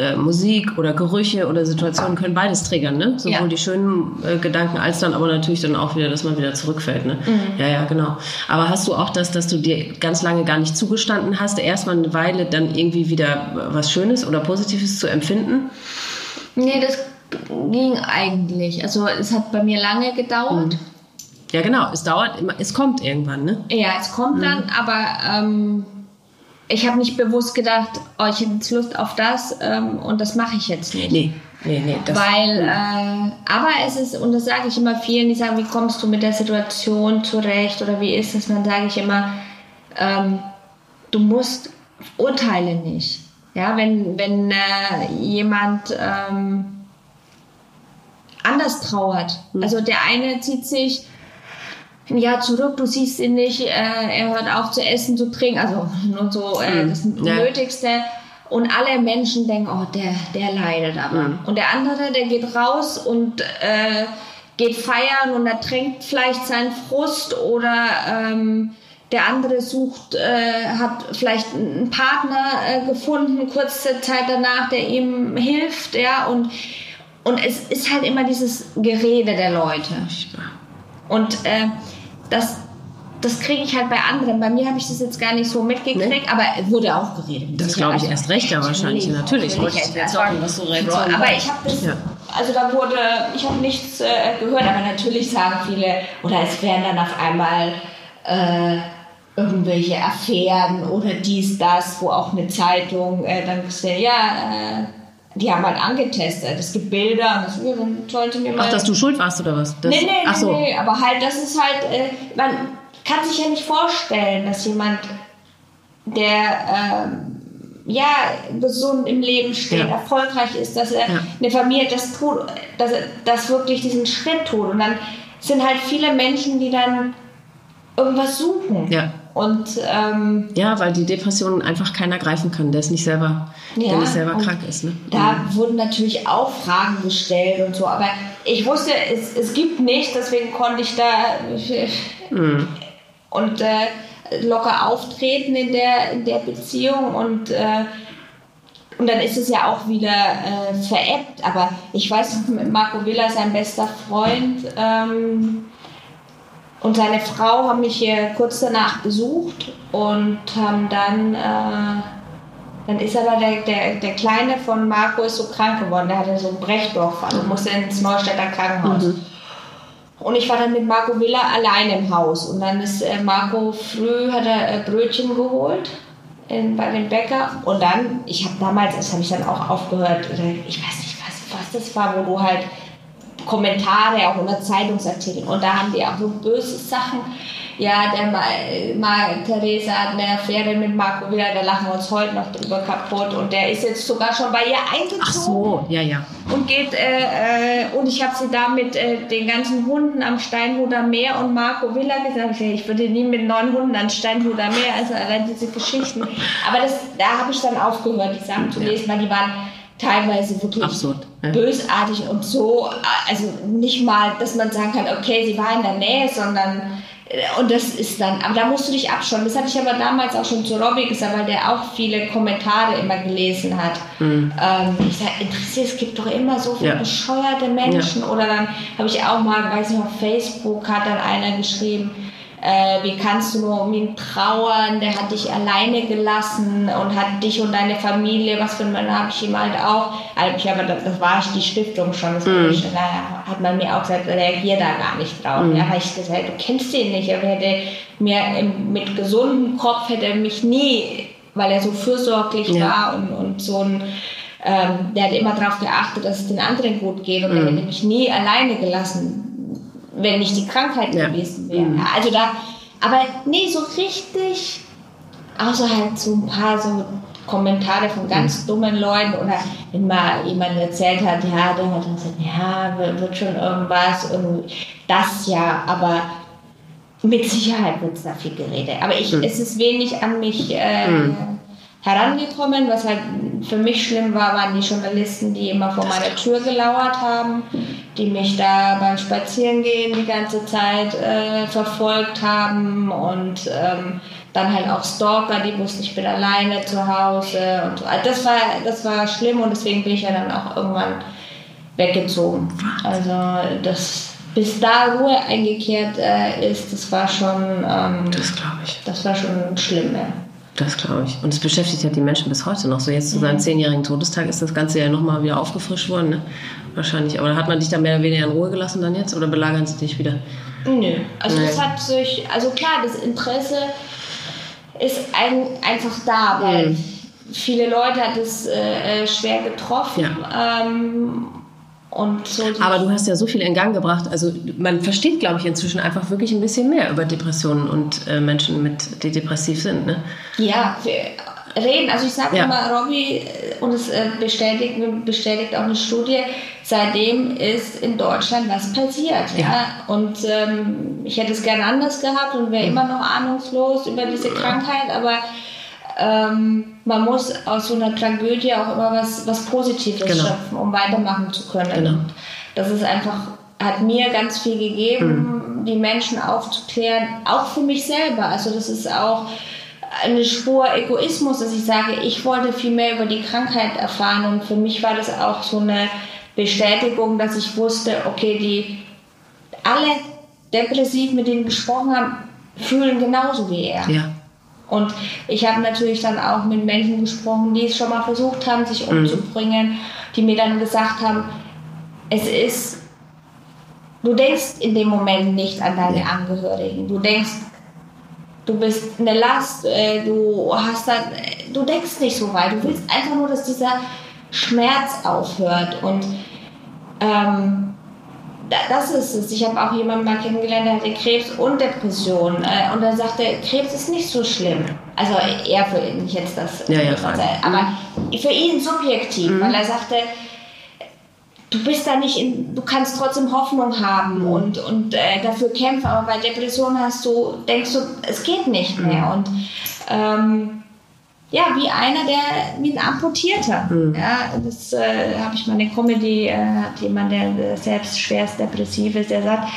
äh, Musik oder Gerüche oder Situationen können beides triggern, ne? Sowohl Ja. die schönen äh, Gedanken als dann aber natürlich dann auch wieder, dass man wieder zurückfällt, ne? Mhm. Ja, ja, genau. Aber hast du auch das, dass du dir ganz lange gar nicht zugestanden hast, erstmal eine Weile dann irgendwie wieder was Schönes oder Positives zu empfinden? Nee, das ging eigentlich. Also es hat bei mir lange gedauert. Ja, genau. Es dauert immer, es kommt irgendwann, ne? Ja, es kommt dann, aber ähm, ich habe nicht bewusst gedacht, oh, ich habe jetzt Lust auf das ähm, und das mache ich jetzt nicht. Nee, nee, nee. Das, Weil, äh, aber es ist, und das sage ich immer vielen, die sagen, wie kommst du mit der Situation zurecht oder wie ist es, dann sage ich immer, ähm, du musst urteile nicht. Ja, wenn, wenn äh, jemand ähm, anders trauert. Also der eine zieht sich Jahr zurück, du siehst ihn nicht, äh, er hört auf zu essen, zu trinken, also nur so äh, das Ja. Nötigste. Und alle Menschen denken, oh, der, der leidet aber. Und der andere, der geht raus und äh, geht feiern und ertränkt vielleicht seinen Frust oder ähm, der andere sucht, äh, hat vielleicht einen Partner äh, gefunden, kurze Zeit danach, der ihm hilft, ja, und, und es ist halt immer dieses Gerede der Leute. Und äh, das, das kriege ich halt bei anderen. Bei mir habe ich das jetzt gar nicht so mitgekriegt, Nee. aber es wurde auch geredet. Das glaube ich Sicherheit. erst recht, ja, wahrscheinlich. Natürlich. Wollte ich jetzt sagen, was so Reaktionen Aber ich habe das, Ja. also da wurde, ich habe nichts äh, gehört, aber natürlich sagen viele, oder es werden dann auf einmal äh, irgendwelche Affären oder dies, das, wo auch eine Zeitung äh, dann gesagt ja, äh, die haben halt angetestet. Es gibt Bilder und das, sie mir mal Ach, dass du schuld warst oder was? Das, nee, nee, ach so. nee, aber halt, das ist halt, äh, man kann sich ja nicht vorstellen, dass jemand, der ähm, ja gesund im Leben steht, Ja. erfolgreich ist, dass er Ja. eine Familie das tut, dass er das wirklich diesen Schritt tut. Und dann sind halt viele Menschen, die dann irgendwas suchen. Ja. Und ähm, Ja, weil die Depression einfach keiner greifen kann, der ist nicht selber, der Ja, nicht selber krank ist. Ne? Da wurden natürlich auch Fragen gestellt und so, aber ich wusste, es, es gibt nicht, deswegen konnte ich da und äh, locker auftreten in der, in der Beziehung und äh, und dann ist es ja auch wieder äh, veräppt. Aber ich weiß, Marco Villa, sein bester Freund, ähm, und seine Frau haben mich hier kurz danach besucht und haben dann, äh, dann ist aber der, der, der Kleine von Marco ist so krank geworden, der hatte so einen Brechdurchfall und musste ins Neustädter Krankenhaus. Und ich war dann mit Marco Villa alleine im Haus. Und dann ist äh, Marco früh, hat er äh, Brötchen geholt in, bei dem Bäcker. Und dann, ich habe damals, das habe ich dann auch aufgehört, oder ich weiß nicht, was, was das war, wo du halt Kommentare auch unter Zeitungsartikeln. Und da haben die auch so böse Sachen. Ja, der Ma, Ma Theresa hat eine Affäre mit Marco Villa, da lachen wir uns heute noch drüber kaputt. Und der ist jetzt sogar schon bei ihr eingezogen Ach so, ja, ja. und geht äh, äh, und ich habe sie da mit äh, den ganzen Hunden am Steinhuder Meer und Marco Villa gesagt, ich würde nie mit neun Hunden ans Steinhuder Meer, also allein diese Geschichten. Aber das, da habe ich dann aufgehört, die Sachen zu lesen, weil die waren teilweise wirklich Absurd, ja. bösartig und so, also nicht mal, dass man sagen kann, okay, sie war in der Nähe, sondern äh, und das ist dann, aber da musst du dich abschauen. Das hatte ich aber damals auch schon zu Robbie gesagt, weil der auch viele Kommentare immer gelesen hat. Ähm, ich sage, interessiert, es gibt doch immer so viele Ja. bescheuerte Menschen. Oder dann habe ich auch mal, weiß nicht, auf Facebook hat dann einer geschrieben, äh, wie kannst du nur um ihn trauern, der hat dich alleine gelassen und hat dich und deine Familie, was für ein Mann habe ich ihm halt auch, also ich habe, das war die Stiftung schon, das Mhm. ich, da hat man mir auch gesagt, reagier da gar nicht drauf. Ja, weil ich gesagt, du kennst ihn nicht, er hätte mir mit gesundem Kopf hätte er mich nie, weil er so fürsorglich Ja. war und, und so ein ähm, der hat immer darauf geachtet, dass es den anderen gut geht. Und er hätte mich nie alleine gelassen, wenn nicht die Krankheit Ja. gewesen wäre. Also da, aber nee, so richtig, außer halt so ein paar so Kommentare von ganz dummen Leuten oder wenn mal jemand erzählt hat, ja, der hat dann gesagt, ja, wird schon irgendwas und das ja, aber mit Sicherheit wird es da viel geredet. Aber ich, es ist wenig an mich äh, herangekommen. Was halt für mich schlimm war, waren die Journalisten, die immer vor meiner Tür gelauert haben, die mich da beim Spazierengehen die ganze Zeit äh, verfolgt haben und ähm, dann halt auch Stalker, die wussten, ich bin alleine zu Hause und so. Also das war, das war schlimm und deswegen bin ich ja dann auch irgendwann weggezogen. Also das bis da Ruhe eingekehrt äh, ist, das war schon ähm, Das glaube ich. das war schon schlimm. Ja. Das glaube ich. Und es beschäftigt ja die Menschen bis heute noch. So jetzt zu seinem zehnjährigen Todestag ist das Ganze ja nochmal wieder aufgefrischt worden. Ne? Wahrscheinlich. Aber hat man dich da mehr oder weniger in Ruhe gelassen dann jetzt? Oder belagern sie dich wieder? Nö. Also Nee. das hat sich, also klar, das Interesse ist ein, einfach da, weil Mhm. viele Leute hat es äh, äh, schwer getroffen. Ähm, und so Aber du hast ja so viel in Gang gebracht. Also man versteht, glaube ich, inzwischen einfach wirklich ein bisschen mehr über Depressionen und äh, Menschen, mit, die depressiv sind. Ne? Ja, wir reden. Also ich sage Ja. immer, Robby, äh, und es äh, bestätigt, bestätigt auch eine Studie, seitdem ist in Deutschland was passiert. Ja. Ja. Und ähm, ich hätte es gerne anders gehabt und wäre immer noch ahnungslos über diese Krankheit, aber ähm, man muss aus so einer Tragödie auch immer was, was Positives Genau. schöpfen, um weitermachen zu können. Genau. Das ist einfach, hat mir ganz viel gegeben, die Menschen aufzuklären, auch für mich selber. Also das ist auch eine Spur Egoismus, dass ich sage, ich wollte viel mehr über die Krankheit erfahren und für mich war das auch so eine Bestätigung, dass ich wusste, okay, die alle depressiv mit denen gesprochen haben, fühlen genauso wie er. Ja. Und ich habe natürlich dann auch mit Menschen gesprochen, die es schon mal versucht haben, sich umzubringen, die mir dann gesagt haben, es ist, du denkst in dem Moment nicht an deine Angehörigen. Du denkst, du bist eine Last, äh, du hast dann, du denkst nicht so weit. Du willst einfach nur, dass dieser Schmerz aufhört. Und ähm, das ist es. Ich habe auch jemanden mal kennengelernt, der hatte Krebs und Depression. Äh, und er sagte, Krebs ist nicht so schlimm. Also eher für ihn, jetzt das. Ja, ja, freilich. aber für ihn subjektiv, weil er sagte, du bist da nicht in, du kannst trotzdem Hoffnung haben und, und äh, dafür kämpfen, aber bei Depression hast du, denkst du, es geht nicht mehr. Und ähm, ja, wie einer, der wie ein Amputierter. Ja, das äh, habe ich mal eine Comedy, äh, hat jemand, der selbst schwerst depressiv ist, der sagt,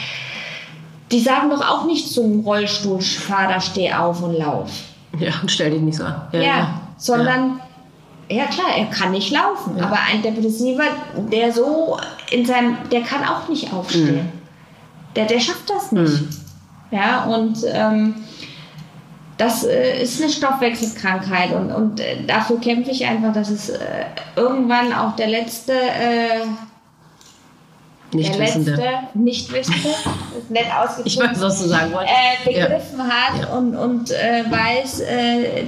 die sagen doch auch nicht zum Rollstuhlfahrer, steh auf und lauf. Ja, und stell dich nicht so an. Ja, sondern, ja. klar, er kann nicht laufen, aber ein Depressiver, der so in seinem, der kann auch nicht aufstehen. Der, der schafft das nicht. Ja, und ähm, das äh, ist eine Stoffwechselkrankheit und, und äh, dafür kämpfe ich einfach, dass es äh, irgendwann auch der letzte, äh, Nicht der letzte Nichtwissende, ist nett ausgedrückt, Ich weiß, was du sagen wolltest. äh, begriffen hat und, und äh, weiß,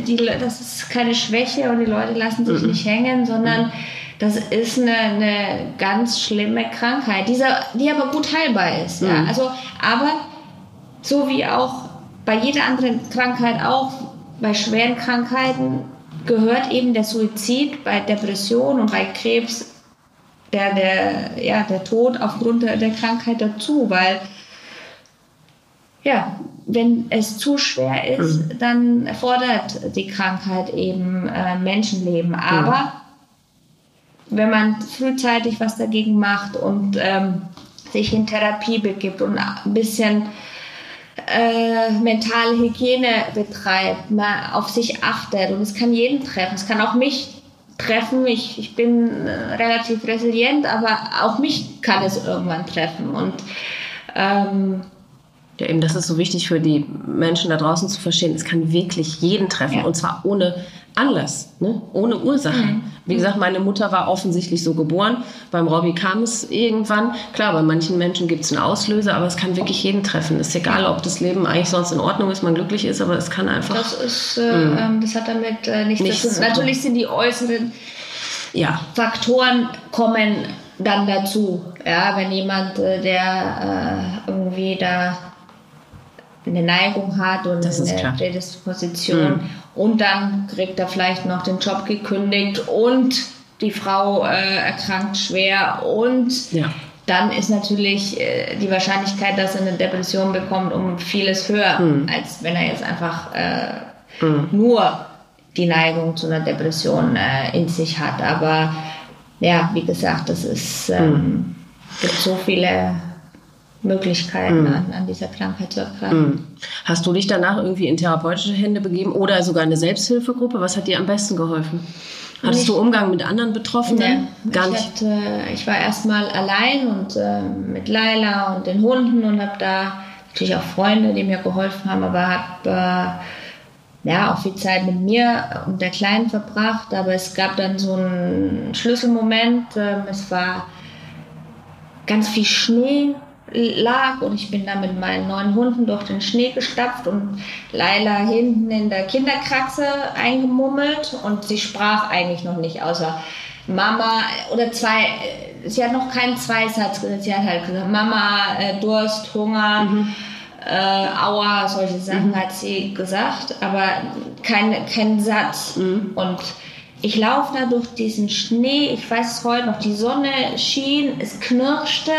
die, das ist keine Schwäche und die Leute lassen sich nicht hängen, sondern das ist eine, eine ganz schlimme Krankheit, dieser, die aber gut heilbar ist. Ja? Also, aber so wie auch bei jeder anderen Krankheit auch, bei schweren Krankheiten gehört eben der Suizid, bei Depression und bei Krebs der, der, ja, der Tod aufgrund der, der Krankheit dazu, weil ja, wenn es zu schwer ist, dann erfordert die Krankheit eben äh, Menschenleben. Aber wenn man frühzeitig was dagegen macht und ähm, sich in Therapie begibt und ein bisschen äh, mentale Hygiene betreibt, mal auf sich achtet und es kann jeden treffen, es kann auch mich treffen. Ich, ich bin äh, relativ resilient, aber auch mich kann es irgendwann treffen und ähm, Ja, eben, das ist so wichtig für die Menschen da draußen zu verstehen. Es kann wirklich jeden treffen Ja. und zwar ohne Anlass, ne? ohne Ursache. Wie gesagt, meine Mutter war offensichtlich so geboren. Beim Robby kam es irgendwann. Klar, bei manchen Menschen gibt es einen Auslöser, aber es kann wirklich jeden treffen. Ist egal, ob das Leben eigentlich sonst in Ordnung ist, man glücklich ist, aber es kann einfach. Das ist, äh, ähm, das hat damit äh, nichts, Nichts zu tun. zu tun. Natürlich sind die äußeren ja, Faktoren kommen dann dazu. Ja, wenn jemand, äh, der äh, irgendwie da eine Neigung hat und Das eine klar. Mhm. Prädisposition und dann kriegt er vielleicht noch den Job gekündigt und die Frau äh, erkrankt schwer und Ja. dann ist natürlich äh, die Wahrscheinlichkeit, dass er eine Depression bekommt, um vieles höher, Mhm. als wenn er jetzt einfach äh, nur die Neigung zu einer Depression äh, in sich hat. Aber ja, wie gesagt, es ist, ähm, mhm. gibt so viele Möglichkeiten, mhm. an, an, dieser Krankheit zu erkranken. Mhm. Hast du dich danach irgendwie in therapeutische Hände begeben oder sogar eine Selbsthilfegruppe? Was hat dir am besten geholfen? Hattest ich, du Umgang mit anderen Betroffenen? Nee, Gar ich nicht. Hatte, ich war erstmal allein und äh, mit Laila und den Hunden und habe da natürlich auch Freunde, die mir geholfen haben, aber habe äh, ja auch viel Zeit mit mir und der Kleinen verbracht. Aber es gab dann so einen Schlüsselmoment. Äh, es war ganz viel Schnee lag und ich bin da mit meinen neuen Hunden durch den Schnee gestapft und Laila hinten in der Kinderkraxe eingemummelt und sie sprach eigentlich noch nicht außer Mama oder zwei, sie hat noch keinen Zweisatz gesagt, sie hat halt gesagt, Mama, äh, Durst, Hunger, mhm. äh, Aua, solche Sachen mhm. hat sie gesagt, aber kein, kein Satz. Mhm. Und ich laufe da durch diesen Schnee, ich weiß es heute noch, die Sonne schien, es knirschte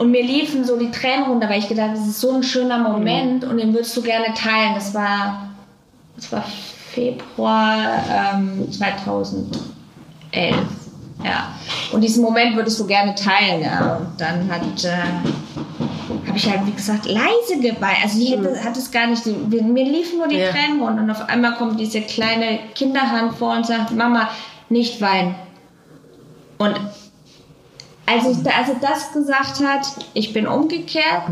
und mir liefen so die Tränen runter, weil ich gedacht das ist so ein schöner Moment und den würdest du gerne teilen. Das war, das war Februar ähm, 2011. Ja. Und diesen Moment würdest du gerne teilen. Ja. Und dann hat, äh, habe ich halt, wie gesagt, leise geweint. Also ich hätte, mhm. hat es gar nicht, mir liefen nur die ja. Tränen runter. Und auf einmal kommt diese kleine Kinderhand vor und sagt, Mama, nicht weinen. Und als, ich, als er das gesagt hat, ich bin umgekehrt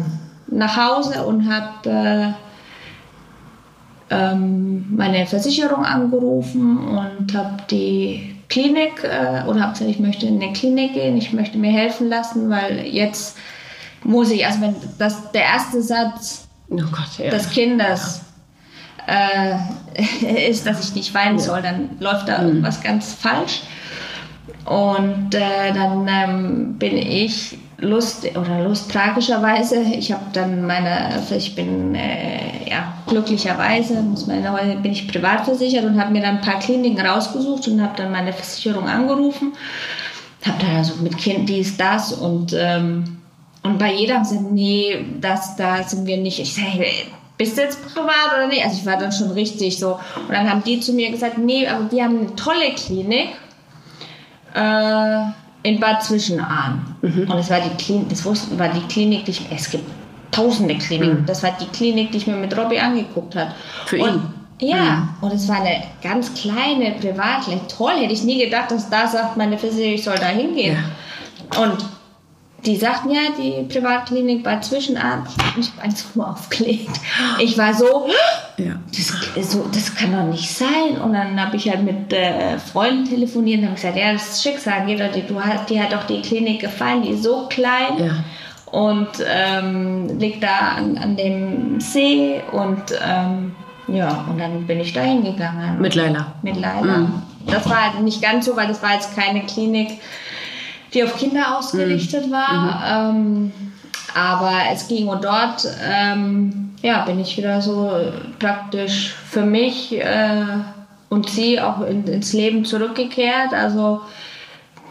nach Hause und habe äh, ähm, meine Versicherung angerufen und habe die Klinik äh, oder habe gesagt, ich möchte in eine Klinik gehen, ich möchte mir helfen lassen, weil jetzt muss ich, also wenn das der erste Satz oh Gott, ja. des Kindes äh, ist, dass ich nicht weinen soll, dann läuft da mhm. irgendwas ganz falsch. Und äh, dann ähm, bin ich Lust oder Lust tragischerweise. Ich habe dann meine, also ich bin äh, ja glücklicherweise muss man bin ich privat versichert und habe mir dann ein paar Kliniken rausgesucht und habe dann meine Versicherung angerufen. Habe dann also mit Kind dies das und ähm, und bei sie gesagt, nee, das da sind wir nicht. Ich sage, bist du jetzt privat oder nicht? Also ich war dann schon richtig so. Und dann haben die zu mir gesagt, nee, aber wir haben eine tolle Klinik äh, in Bad Zwischenahn. Mhm. Und es war die Klinik, das wussten, war die Klinik, die ich, es gibt tausende Kliniken. Mhm. Das war die Klinik, die ich mir mit Robby angeguckt habe. Für und, ihn? Ja, mhm. und es war eine ganz kleine Privatklinik. Toll, hätte ich nie gedacht, dass da sagt meine Versicherung, ich soll da hingehen. Ja. Und die sagten ja, die Privatklinik war Zwischenarzt. Ich habe eins nur aufgelegt. Ich war so, ja. das, so, das kann doch nicht sein. Und dann habe ich halt mit äh, Freunden telefoniert und habe gesagt, ja, das ist Schicksal. Die, du hast, die hat doch die Klinik gefallen, die ist so klein. Ja. Und ähm, liegt da an, an dem See und ähm, ja, und dann bin ich da hingegangen. Mit Leila? Mit Leila. Mhm. Das war halt nicht ganz so, weil das war jetzt keine Klinik, die auf Kinder ausgerichtet mhm. war. Mhm. Ähm, aber es ging und dort ähm, ja, bin ich wieder so praktisch für mich äh, und sie auch in, ins Leben zurückgekehrt. Also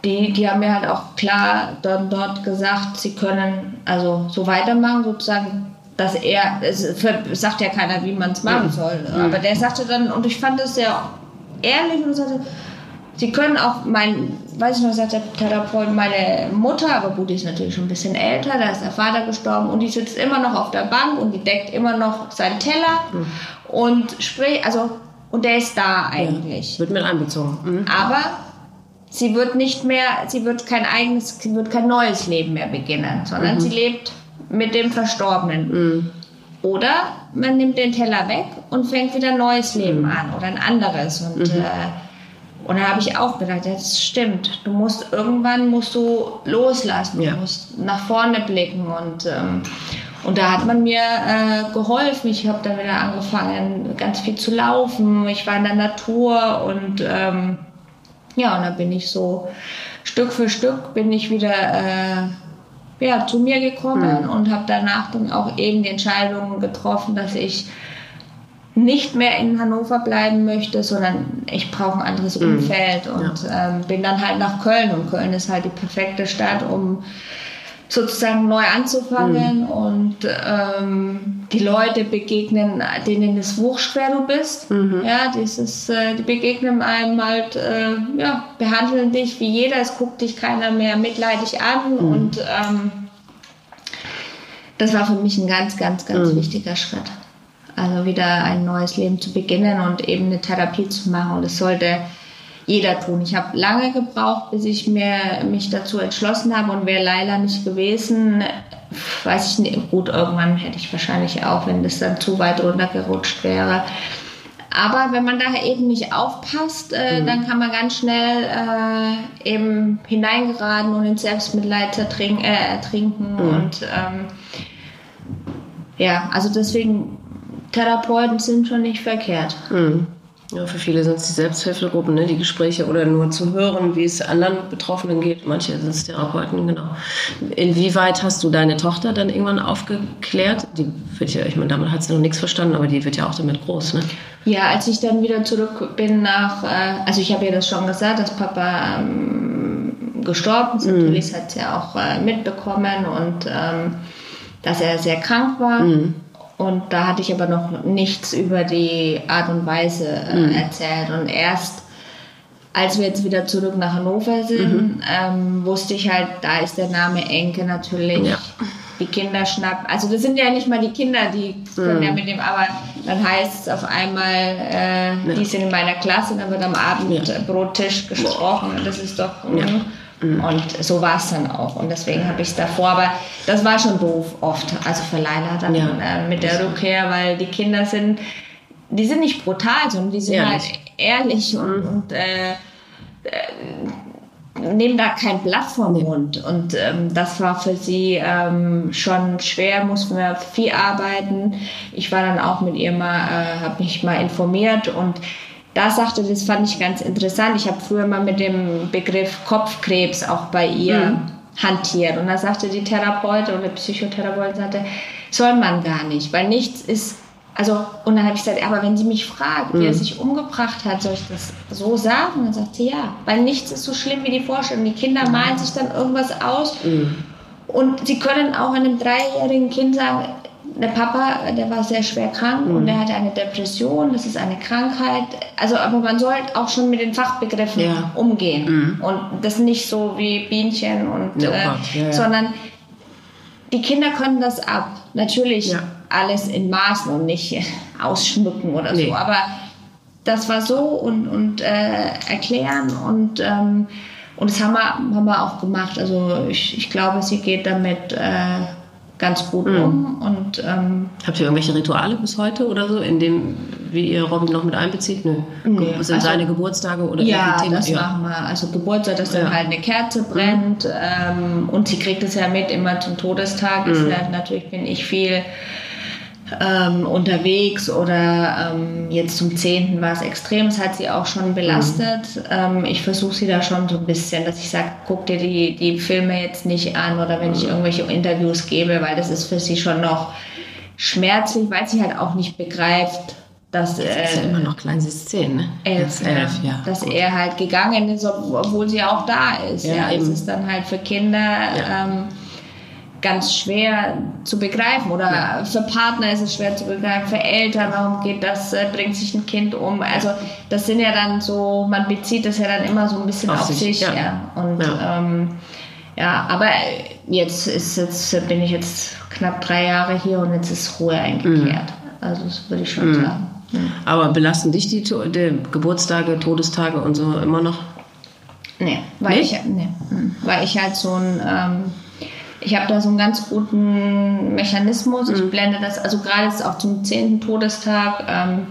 die, die haben mir halt auch klar dann dort gesagt, sie können also so weitermachen, sozusagen, dass er, es sagt ja keiner, wie man es machen soll. Mhm. Aber der sagte dann, und ich fand es sehr ehrlich und sagte, Sie können auch, mein, weiß ich noch, sagt der Therapeut, meine Mutter, aber gut, die ist natürlich schon ein bisschen älter, da ist der Vater gestorben und die sitzt immer noch auf der Bank und die deckt immer noch seinen Teller mhm. und spricht, also, und der ist da eigentlich. Ja, wird mit einbezogen. Mhm. Aber sie wird nicht mehr, sie wird kein eigenes, sie wird kein neues Leben mehr beginnen, sondern mhm. sie lebt mit dem Verstorbenen. Mhm. Oder man nimmt den Teller weg und fängt wieder ein neues Leben mhm. an oder ein anderes und mhm. äh, und da habe ich auch gedacht, das stimmt. Du musst irgendwann musst du loslassen, ja. du musst nach vorne blicken und ähm, und da hat man mir äh, geholfen. Ich habe dann wieder angefangen, ganz viel zu laufen. Ich war in der Natur und ähm, ja, und da bin ich so Stück für Stück bin ich wieder äh, ja, zu mir gekommen mhm. und habe danach dann auch eben die Entscheidung getroffen, dass ich nicht mehr in Hannover bleiben möchte, sondern ich brauche ein anderes mhm. Umfeld und ja. ähm, bin dann halt nach Köln und Köln ist halt die perfekte Stadt, um sozusagen neu anzufangen mhm. und ähm, die Leute begegnen, denen es wurscht, wer du bist. Mhm. Ja, dieses, äh, die begegnen einem halt, äh, ja, behandeln dich wie jeder, es guckt dich keiner mehr mitleidig an mhm. und ähm, das war für mich ein ganz, ganz, ganz mhm. wichtiger Schritt. Also wieder ein neues Leben zu beginnen und eben eine Therapie zu machen. Und das sollte jeder tun. Ich habe lange gebraucht, bis ich mir, mich dazu entschlossen habe und wäre leider nicht gewesen, weiß ich nicht, gut, irgendwann hätte ich wahrscheinlich auch, wenn das dann zu weit runtergerutscht wäre. Aber wenn man da eben nicht aufpasst, äh, mhm. dann kann man ganz schnell äh, eben hineingeraten und in Selbstmitleid ertrinken. Äh, ertrinken. Mhm. Und ähm, ja, also deswegen, Therapeuten sind schon nicht verkehrt. Mhm. Ja, für viele sind es die Selbsthilfegruppen, ne, die Gespräche oder nur zu hören, wie es anderen Betroffenen geht. Manche sind es Therapeuten, genau. Inwieweit hast du deine Tochter dann irgendwann aufgeklärt? Die wird ja, ich meine, damit hat sie noch nichts verstanden, aber die wird ja auch damit groß, ne? Ja, als ich dann wieder zurück bin nach, äh, also ich habe ihr das schon gesagt, dass Papa ähm, gestorben ist. Mhm. Natürlich hat sie ja auch äh, mitbekommen und ähm, dass er sehr krank war. Mhm. Und da hatte ich aber noch nichts über die Art und Weise äh, mhm. erzählt. Und erst als wir jetzt wieder zurück nach Hannover sind, mhm. ähm, wusste ich halt, da ist der Name Enke natürlich. Ja. Die Kinder schnappen. Also das sind ja nicht mal die Kinder, die können mhm. ja mit dem, aber dann heißt es auf einmal, äh, ja. die sind in meiner Klasse, dann wird am Abendbrottisch ja. gesprochen. Das ist doch. Ja. Mhm. Und so war es dann auch. Und deswegen habe ich es davor. Aber das war schon doof oft. Also für Leila dann ja. äh, mit der Rückkehr, weil die Kinder sind, die sind nicht brutal, sondern die sind ehrlich. halt ehrlich und, mhm. und äh, äh, nehmen da kein Blatt vom Mund. Und ähm, das war für sie ähm, schon schwer, mussten wir viel arbeiten. Ich war dann auch mit ihr mal, äh, habe mich mal informiert und da sagte, das fand ich ganz interessant. Ich habe früher mal mit dem Begriff Kopfkrebs auch bei ihr mhm. hantiert. Und da sagte die Therapeutin oder Psychotherapeutin, sagte, soll man gar nicht, weil nichts ist, also, und dann habe ich gesagt, aber wenn sie mich fragt, mhm. wie er sich umgebracht hat, soll ich das so sagen? Und dann sagt sie, ja, weil nichts ist so schlimm wie die Vorstellung. Die Kinder malen sich dann irgendwas aus. Mhm. Und sie können auch einem dreijährigen Kind sagen, der Papa, der war sehr schwer krank mhm. und er hatte eine Depression, das ist eine Krankheit. Also, aber man sollte auch schon mit den Fachbegriffen ja. umgehen mhm. und das nicht so wie Bienchen und, ja, äh, ja, sondern die Kinder können das ab. Natürlich alles in Maßen und nicht ausschmücken oder nee. so, aber das war so und, und äh, erklären und ähm, und das haben wir, haben wir auch gemacht. Also ich, ich glaube, sie geht damit äh, ganz gut mhm. um. Und, ähm, Habt ihr irgendwelche Rituale bis heute oder so, in dem, wie ihr Robin noch mit einbezieht? Nö. Nee. Sind also, seine Geburtstage oder Ja, Themen? das ja. machen wir. Also Geburtstag, dass ja. dann halt eine Kerze brennt. Mhm. Ähm, und sie kriegt es ja mit immer zum Todestag. Mhm. natürlich bin ich viel ähm, unterwegs oder ähm, jetzt zum 10. war es extrem, das hat sie auch schon belastet. Mhm. Ähm, ich versuche sie da schon so ein bisschen, dass ich sage, guck dir die, die Filme jetzt nicht an oder wenn ich mhm. irgendwelche Interviews gebe, weil das ist für sie schon noch schmerzlich, weil sie halt auch nicht begreift, dass Jetzt ist ja äh, immer noch klein, sie ist zehn, ne? Elf, elf ja. Dass gut. er halt gegangen ist, obwohl sie auch da ist. Ja, ja. Es ist dann halt für Kinder ja. ähm, ganz schwer zu begreifen oder ja. für Partner ist es schwer zu begreifen, für Eltern, warum geht das, äh, bringt sich ein Kind um. Also das sind ja dann so, man bezieht das ja dann immer so ein bisschen auf, auf sich. sich ja. ja. Und ja. Ähm, ja, aber jetzt ist jetzt bin ich jetzt knapp drei Jahre hier und jetzt ist Ruhe eingekehrt. Mhm. Also das würde ich schon mhm. sagen. Mhm. Aber belasten dich die, die, Geburtstage, Todestage und so immer noch? Nee, weil, Nicht? ich, nee, hm. weil ich halt so ein ähm, ich habe da so einen ganz guten Mechanismus. Ich mhm. blende das, also gerade jetzt auch zum 10. Todestag, ähm,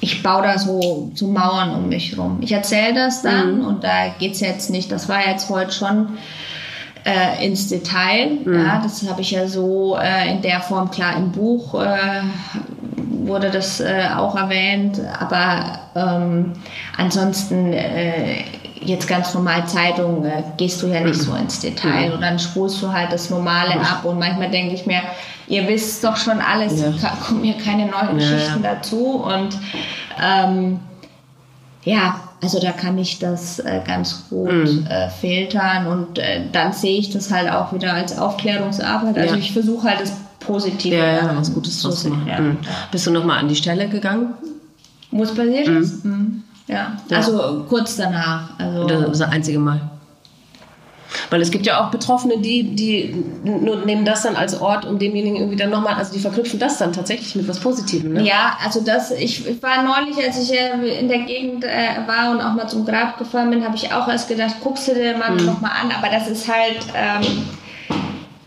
ich baue da so, so Mauern um mich rum. Ich erzähle das dann mhm. und da geht es jetzt nicht, das war jetzt heute schon äh, ins Detail. Mhm. Ja, das habe ich ja so äh, in der Form, klar, im Buch äh, wurde das äh, auch erwähnt, aber ähm, ansonsten äh, jetzt ganz normal Zeitung äh, gehst du ja nicht so ins Detail ja. und dann spulst du halt das Normale ja. ab und manchmal denke ich mir, ihr wisst doch schon alles, ja. kommen mir keine neuen Geschichten dazu und ähm, ja, also da kann ich das äh, ganz gut Mhm. äh, filtern und äh, dann sehe ich das halt auch wieder als Aufklärungsarbeit. Also Ja. ich versuche halt das Positive Ja, ja, was Gutes zu machen. Ja. Mhm. Bist du nochmal an die Stelle gegangen? Wo es passiert ist? Mhm. Ja. Ja. also kurz danach. Also, Das ist das einzige Mal. Weil es gibt ja auch Betroffene, die, die nehmen das dann als Ort, um demjenigen irgendwie dann nochmal, also die verknüpfen das dann tatsächlich mit was Positivem. Ne? Ja, also das, ich, ich war neulich, als ich äh, in der Gegend äh, war und auch mal zum Grab gefahren bin, habe ich auch erst gedacht, guckst du dir mal noch mal an, aber das ist halt, ähm,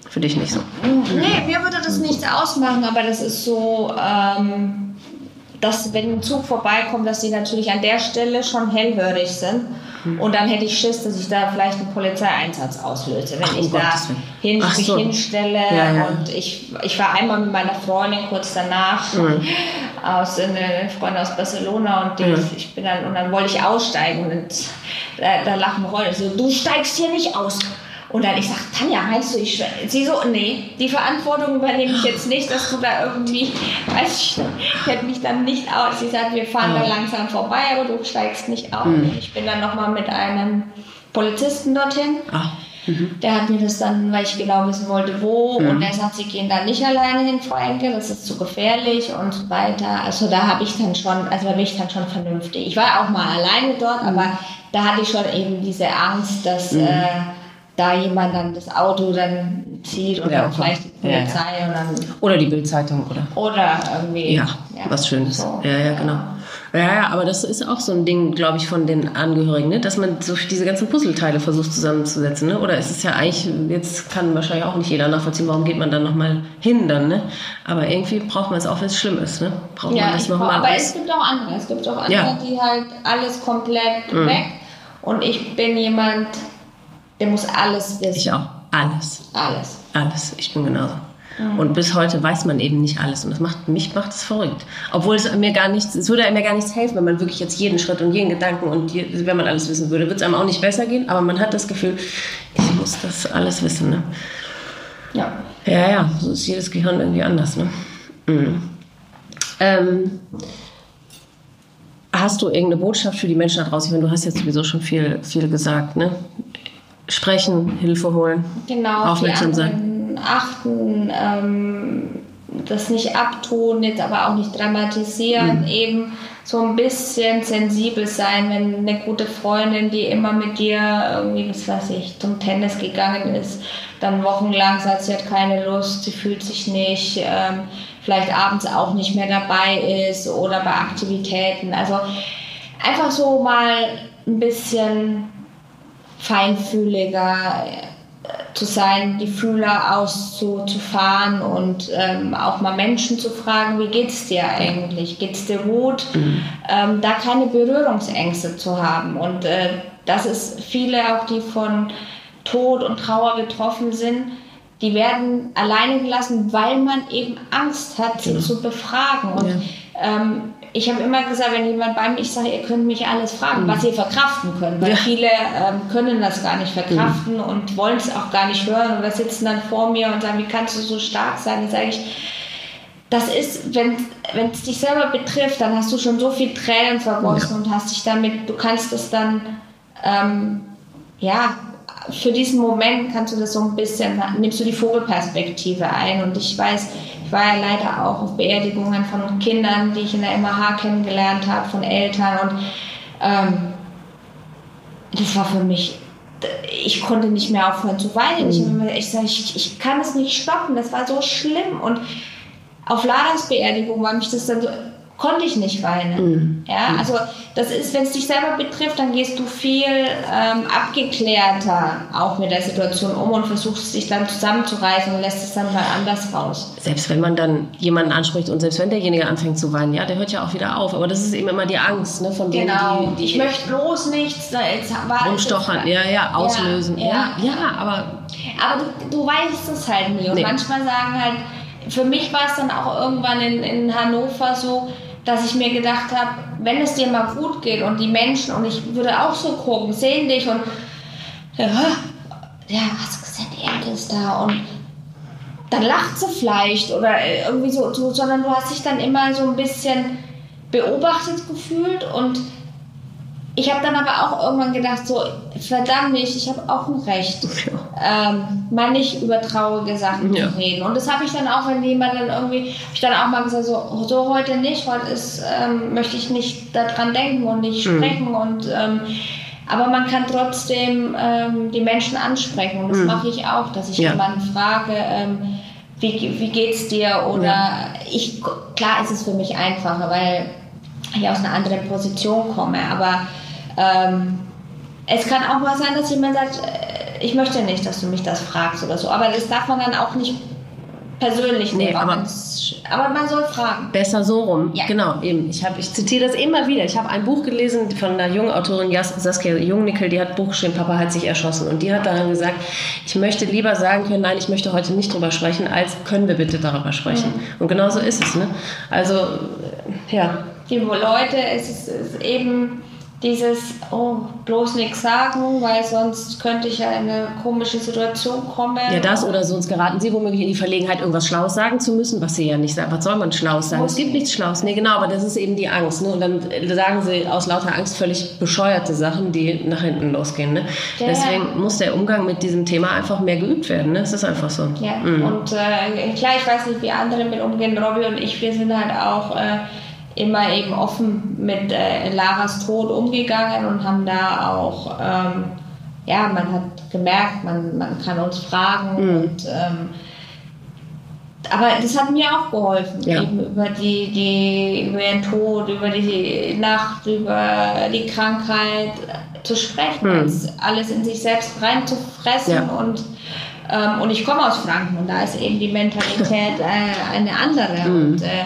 Für dich nicht so. nee, mir würde das nichts ausmachen, aber das ist so, ähm, dass wenn ein Zug vorbeikommt, dass die natürlich an der Stelle schon hellhörig sind. Und dann hätte ich Schiss, dass ich da vielleicht einen Polizeieinsatz auslöse, wenn Ach, ich da Gottes Willen. hin, mich so. hinstelle. Ja, ja. Und ich, ich war einmal mit meiner Freundin kurz danach Mhm. aus eine Freundin aus Barcelona und die, ich bin dann und dann wollte ich aussteigen und da, da lachen Freunde so, du steigst hier nicht aus. Und dann ich sag, Tanja, meinst du, ich schw-" Sie so, nee, die Verantwortung übernehme ich jetzt nicht, dass du da irgendwie, weiß ich, ich hätte mich dann nicht aus. Sie sagt, wir fahren da langsam vorbei, aber du steigst nicht aus. Und ich bin dann nochmal mit einem Polizisten dorthin. Ah, Der hat mir das dann, weil ich genau wissen wollte, wo. Und er sagt, sie gehen da nicht alleine hin, Frau Enke, das ist zu gefährlich und so weiter. Also da habe ich dann schon, also da bin ich dann schon vernünftig. Ich war auch mal alleine dort, aber da hatte ich schon eben diese Angst, dass äh, da jemand dann das Auto dann zieht und Ja, vielleicht die Ja, ja. Polizei und dann oder die Bildzeitung, oder? oder irgendwie. Ja, was Schönes. so. Ja, ja, genau. Ja, ja, aber das ist auch so ein Ding, glaube ich, von den Angehörigen, ne? dass man so diese ganzen Puzzleteile versucht zusammenzusetzen. Ne? Oder ist es ja eigentlich, jetzt kann wahrscheinlich auch nicht jeder nachvollziehen, warum geht man dann nochmal hin dann. Ne? Aber irgendwie braucht man es auch, wenn es schlimm ist. Ne? Braucht Ja, man das nochmal aber es gibt auch andere. Es gibt auch andere, Ja. die halt alles komplett Mhm. weg. Und ich bin jemand, der muss alles wissen. Ich auch. Alles. Alles. Alles. Ich bin genauso. Und bis heute weiß man eben nicht alles. Und das macht, mich macht es verrückt. Obwohl es mir gar nichts, es würde mir gar nichts helfen, wenn man wirklich jetzt jeden Schritt und jeden Gedanken und je, wenn man alles wissen würde, würde es einem auch nicht besser gehen. Aber man hat das Gefühl, ich muss das alles wissen. Ne? Ja. Ja, ja, so ist jedes Gehirn irgendwie anders. Ne? Mhm. Ähm, hast du irgendeine Botschaft für die Menschen da draußen? Ich meine, du hast jetzt sowieso schon viel, viel gesagt. Ne? Sprechen, Hilfe holen, Genau. auf aufmerksam sein. achten, ähm, das nicht abtun, jetzt aber auch nicht dramatisieren, Mhm. eben so ein bisschen sensibel sein, wenn eine gute Freundin, die immer mit dir irgendwie, was weiß ich, zum Tennis gegangen ist, dann wochenlang sagt, sie hat keine Lust, sie fühlt sich nicht, ähm, vielleicht abends auch nicht mehr dabei ist oder bei Aktivitäten. Also einfach so mal ein bisschen feinfühliger äh, zu sein, die Fühler auszufahren und ähm, auch mal Menschen zu fragen, wie geht's dir eigentlich? Geht's dir gut? Ähm, da keine Berührungsängste zu haben. Und äh, das ist viele auch, die von Tod und Trauer betroffen sind, die werden alleine gelassen, weil man eben Angst hat, sie zu befragen. Und ähm, ich habe immer gesagt, wenn jemand bei mir, ich sage, ihr könnt mich alles fragen, was ihr verkraften könnt, weil Ja. viele ähm, können das gar nicht verkraften und wollen es auch gar nicht hören oder sitzen dann vor mir und sagen, wie kannst du so stark sein? Dann sage ich, das ist, wenn es dich selber betrifft, dann hast du schon so viel Tränen vergossen und hast dich damit, du kannst es dann, ähm, ja, für diesen Moment kannst du das so ein bisschen, nimmst du die Vogelperspektive ein. Und ich weiß, ich war ja leider auch auf Beerdigungen von Kindern, die ich in der MH kennengelernt habe, von Eltern. Und ähm, das war für mich, ich konnte nicht mehr aufhören zu weinen. Immer- ich, ich, ich kann es nicht stoppen, das war so schlimm. Und auf Ladas Beerdigung war mich das dann so, konnte ich nicht weinen. Ja, also das ist, wenn es dich selber betrifft, dann gehst du viel ähm, abgeklärter auch mit der Situation um und versuchst dich dann zusammenzureißen und lässt es dann mal anders raus. Selbst wenn man dann jemanden anspricht und selbst wenn derjenige anfängt zu weinen, ja, der hört ja auch wieder auf. Aber das ist eben immer die Angst, ne, von denen, Genau. die, die ich möchte bloß nichts. da- Jetzt war rumstochern, ja, ja, auslösen. Ja, Ja, ja. aber Aber du, du weißt es halt nie. Und manchmal sagen halt, für mich war es dann auch irgendwann in, in Hannover so, dass ich mir gedacht habe, wenn es dir mal gut geht und die Menschen, und ich würde auch so gucken, sehen dich und ja, ja hast du gesehen, die Erde ist da und dann lacht sie vielleicht oder irgendwie so, so, sondern du hast dich dann immer so ein bisschen beobachtet gefühlt und ich habe dann aber auch irgendwann gedacht, so, verdammt nicht, ich habe auch ein Recht, ähm, mal nicht über traurige Sachen ja. zu reden. Und das habe ich dann auch, wenn jemand dann irgendwie, ich dann auch mal gesagt, so, so heute nicht, heute ist, ähm, möchte ich nicht daran denken und nicht mhm. sprechen und ähm, aber man kann trotzdem ähm, die Menschen ansprechen und das mhm. mache ich auch, dass ich ja. jemanden frage, ähm, wie, wie geht's dir oder ja. ich, klar ist es für mich einfacher, weil ich aus einer anderen Position komme, aber ähm, es kann auch mal sein, dass jemand sagt, äh, ich möchte nicht, dass du mich das fragst oder so. Aber das darf man dann auch nicht persönlich nee, nehmen. Aber, aber man soll fragen. Besser so rum. Ja. Genau, eben. Ich, hab, ich zitiere das immer wieder. Ich habe ein Buch gelesen von einer jungen Autorin, Saskia Jungnickel, die hat ein Buch geschrieben, Papa hat sich erschossen. Und die hat daran gesagt, ich möchte lieber sagen können, nein, ich möchte heute nicht drüber sprechen, als können wir bitte darüber sprechen. Mhm. Und genau so ist es. Ne? Also, ja. Die Leute, es ist, es ist eben dieses, oh, bloß nichts sagen, weil sonst könnte ich ja in eine komische Situation kommen. Ja, das oder sonst geraten Sie womöglich in die Verlegenheit, irgendwas Schlaues sagen zu müssen, was Sie ja nicht sagen. Was soll man Schlaues sagen? Muss es gibt nichts Schlaues. Nee, genau, aber das ist eben die Angst. Ne? Und dann sagen Sie aus lauter Angst völlig bescheuerte Sachen, die nach hinten losgehen. Ne? Ja, Deswegen muss der Umgang mit diesem Thema einfach mehr geübt werden. Ne? Es ist einfach so. Ja, mhm. und äh, klar, ich weiß nicht, wie andere mit umgehen. Robby und ich, wir sind halt auch... Äh, immer eben offen mit äh, Laras Tod umgegangen und haben da auch, ähm, ja, man hat gemerkt, man, man kann uns fragen mhm. und ähm, aber das hat mir auch geholfen, ja. eben über die, die, über den Tod, über die Nacht, über die Krankheit zu sprechen, mhm. alles in sich selbst reinzufressen ja. und ähm, und ich komme aus Franken und da ist eben die Mentalität äh, eine andere mhm. und äh,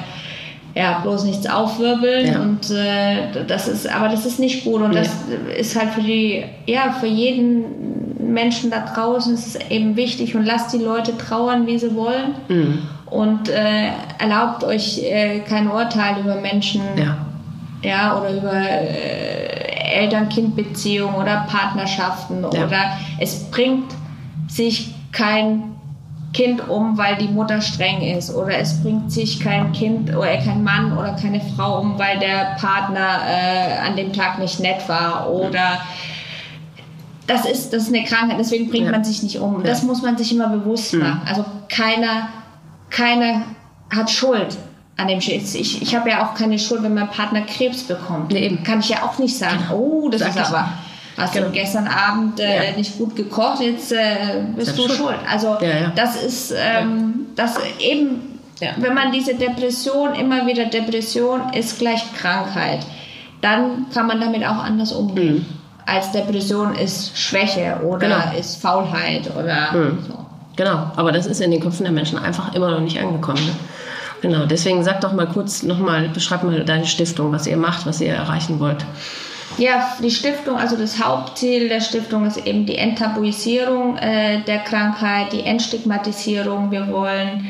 ja, bloß nichts aufwirbeln ja. und äh, das ist, aber das ist nicht gut und das ist halt für die, ja, für jeden Menschen da draußen ist es eben wichtig und lasst die Leute trauern, wie sie wollen mhm. und äh, erlaubt euch äh, kein Urteil über Menschen, ja, ja oder über äh, Eltern-Kind-Beziehungen oder Partnerschaften ja. oder es bringt sich kein Kind um, weil die Mutter streng ist oder es bringt sich kein Kind oder kein Mann oder keine Frau um, weil der Partner äh, an dem Tag nicht nett war oder das ist, das ist eine Krankheit, deswegen bringt ja. man sich nicht um. Ja. Das muss man sich immer bewusst mhm. machen. Also keiner, keiner hat Schuld an dem Schild. Ich, ich habe ja auch keine Schuld, wenn mein Partner Krebs bekommt. Nee, eben. Kann ich ja auch nicht sagen, genau. oh, das Sag ist aber hast genau. du gestern Abend äh, ja. nicht gut gekocht, jetzt äh, bist du schuld. schuld. Also ja, ja. das ist ähm, das eben, wenn man diese Depression immer wieder Depression ist gleich Krankheit, dann kann man damit auch anders umgehen. Mhm. Als Depression ist Schwäche oder genau. ist Faulheit oder mhm. so. Genau, aber das ist in den Köpfen der Menschen einfach immer noch nicht angekommen. Ne? Genau, deswegen sag doch mal kurz nochmal, beschreib mal deine Stiftung, was ihr macht, was ihr erreichen wollt. Ja, die Stiftung, also das Hauptziel der Stiftung ist eben die Enttabuisierung äh, der Krankheit, die Entstigmatisierung. Wir wollen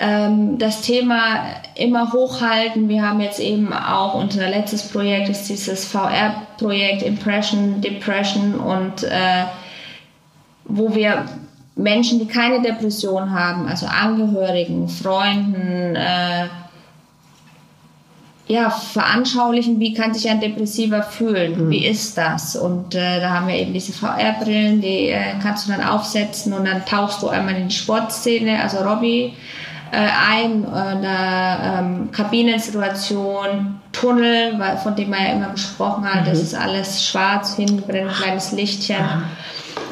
ähm, das Thema immer hochhalten. Wir haben jetzt eben auch unser letztes Projekt ist dieses VR-Projekt Impression Depression und äh, wo wir Menschen, die keine Depression haben, also Angehörigen, Freunden, äh, ja, veranschaulichen, wie kann sich ein Depressiver fühlen, mhm. wie ist das? Und äh, da haben wir eben diese VR-Brillen, die äh, kannst du dann aufsetzen und dann tauchst du einmal in die Sportszene, also Robbie, äh, ein, äh, ähm, Kabinensituation, Tunnel, von dem man ja immer gesprochen hat, mhm. das ist alles schwarz, hinten brennt ein kleines Lichtchen.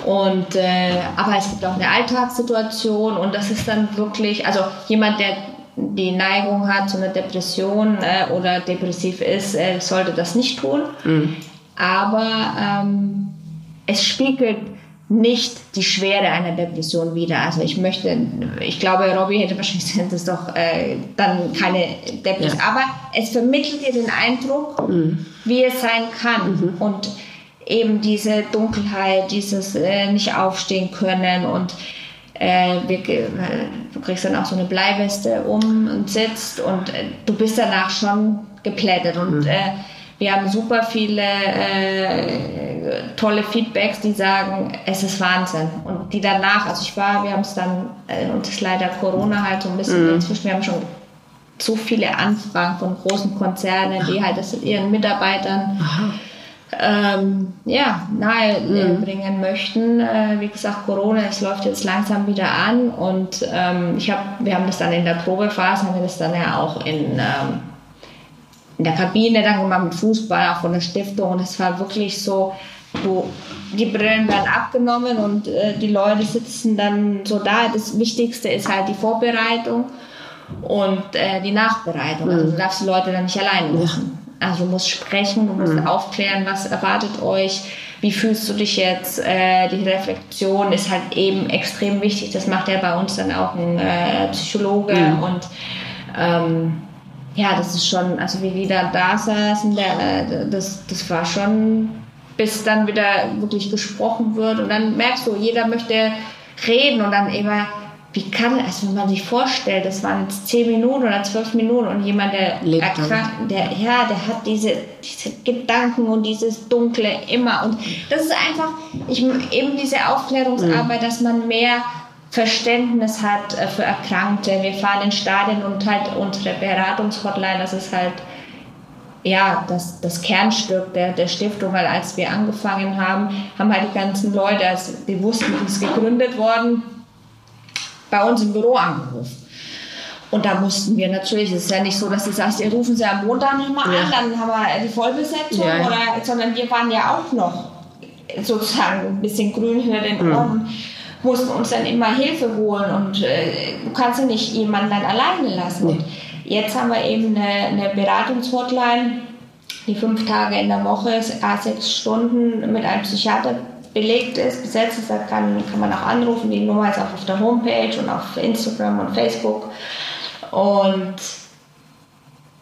Und äh, aber es gibt auch eine Alltagssituation und das ist dann wirklich, also jemand, der die Neigung hat zu einer Depression äh, oder depressiv ist, äh, sollte das nicht tun. Mhm. Aber ähm, es spiegelt nicht die Schwere einer Depression wider. Also ich möchte, ich glaube, Robbie hätte wahrscheinlich das doch äh, dann keine Depression. Ja. Aber es vermittelt dir den Eindruck, mhm. wie es sein kann. Mhm. Und eben diese Dunkelheit, dieses äh, nicht aufstehen können und äh, wir, du kriegst dann auch so eine Bleiweste um und sitzt und äh, du bist danach schon geplättet und mhm. äh, wir haben super viele äh, tolle Feedbacks, die sagen, es ist Wahnsinn. Und die danach, also ich war, wir haben es dann, äh, und es ist leider Corona halt so ein bisschen mhm. inzwischen, wir haben schon so viele Anfragen von großen Konzernen, die halt das ihren Mitarbeitern Aha ähm, ja, nahebringen mhm. möchten. Äh, wie gesagt, Corona, es läuft jetzt langsam wieder an und ähm, ich hab, wir haben das dann in der Probephase, haben wir das dann ja auch in, ähm, in der Kabine dann gemacht mit Fußball, auch von der Stiftung und es war wirklich so, du, die Brillen werden abgenommen und äh, die Leute sitzen dann so da. Das Wichtigste ist halt die Vorbereitung und äh, die Nachbereitung. Also mhm. du darfst die Leute dann nicht alleine machen. Also du musst sprechen, du musst mhm. aufklären, was erwartet euch, wie fühlst du dich jetzt. Äh, die Reflexion ist halt eben extrem wichtig. Das macht ja bei uns dann auch ein äh, Psychologe mhm. und ähm, ja, das ist schon, also wie die da da saßen, der, das, das war schon, bis dann wieder wirklich gesprochen wird und dann merkst du, jeder möchte reden und dann immer wie kann, also wenn man sich vorstellt, das waren jetzt zehn Minuten oder zwölf Minuten und jemand, der erkrankt, der, ja, der hat diese, diese Gedanken und dieses Dunkle immer und das ist einfach, ich, eben diese Aufklärungsarbeit, mhm. dass man mehr Verständnis hat äh, für Erkrankte. Wir fahren in Stadien und halt unsere Beratungshotline, das ist halt ja, das, das Kernstück der, der Stiftung, weil als wir angefangen haben, haben halt die ganzen Leute, also die wussten, wie es gegründet worden, bei uns im Büro angerufen. Und da mussten wir natürlich, es ist ja nicht so, dass du sagst, ihr rufen sie am Montag nochmal ja. an, dann haben wir die Vollbesetzung, ja. Oder, sondern wir waren ja auch noch sozusagen ein bisschen grün hinter den mhm. Ohren, mhm. mussten uns dann immer Hilfe holen und äh, du kannst ja nicht jemanden dann alleine lassen. Und jetzt haben wir eben eine, eine Beratungshotline, die fünf Tage in der Woche ist, sechs Stunden mit einem Psychiater belegt ist, besetzt ist, da kann, kann man auch anrufen. Die Nummer ist auch auf der Homepage und auf Instagram und Facebook. Und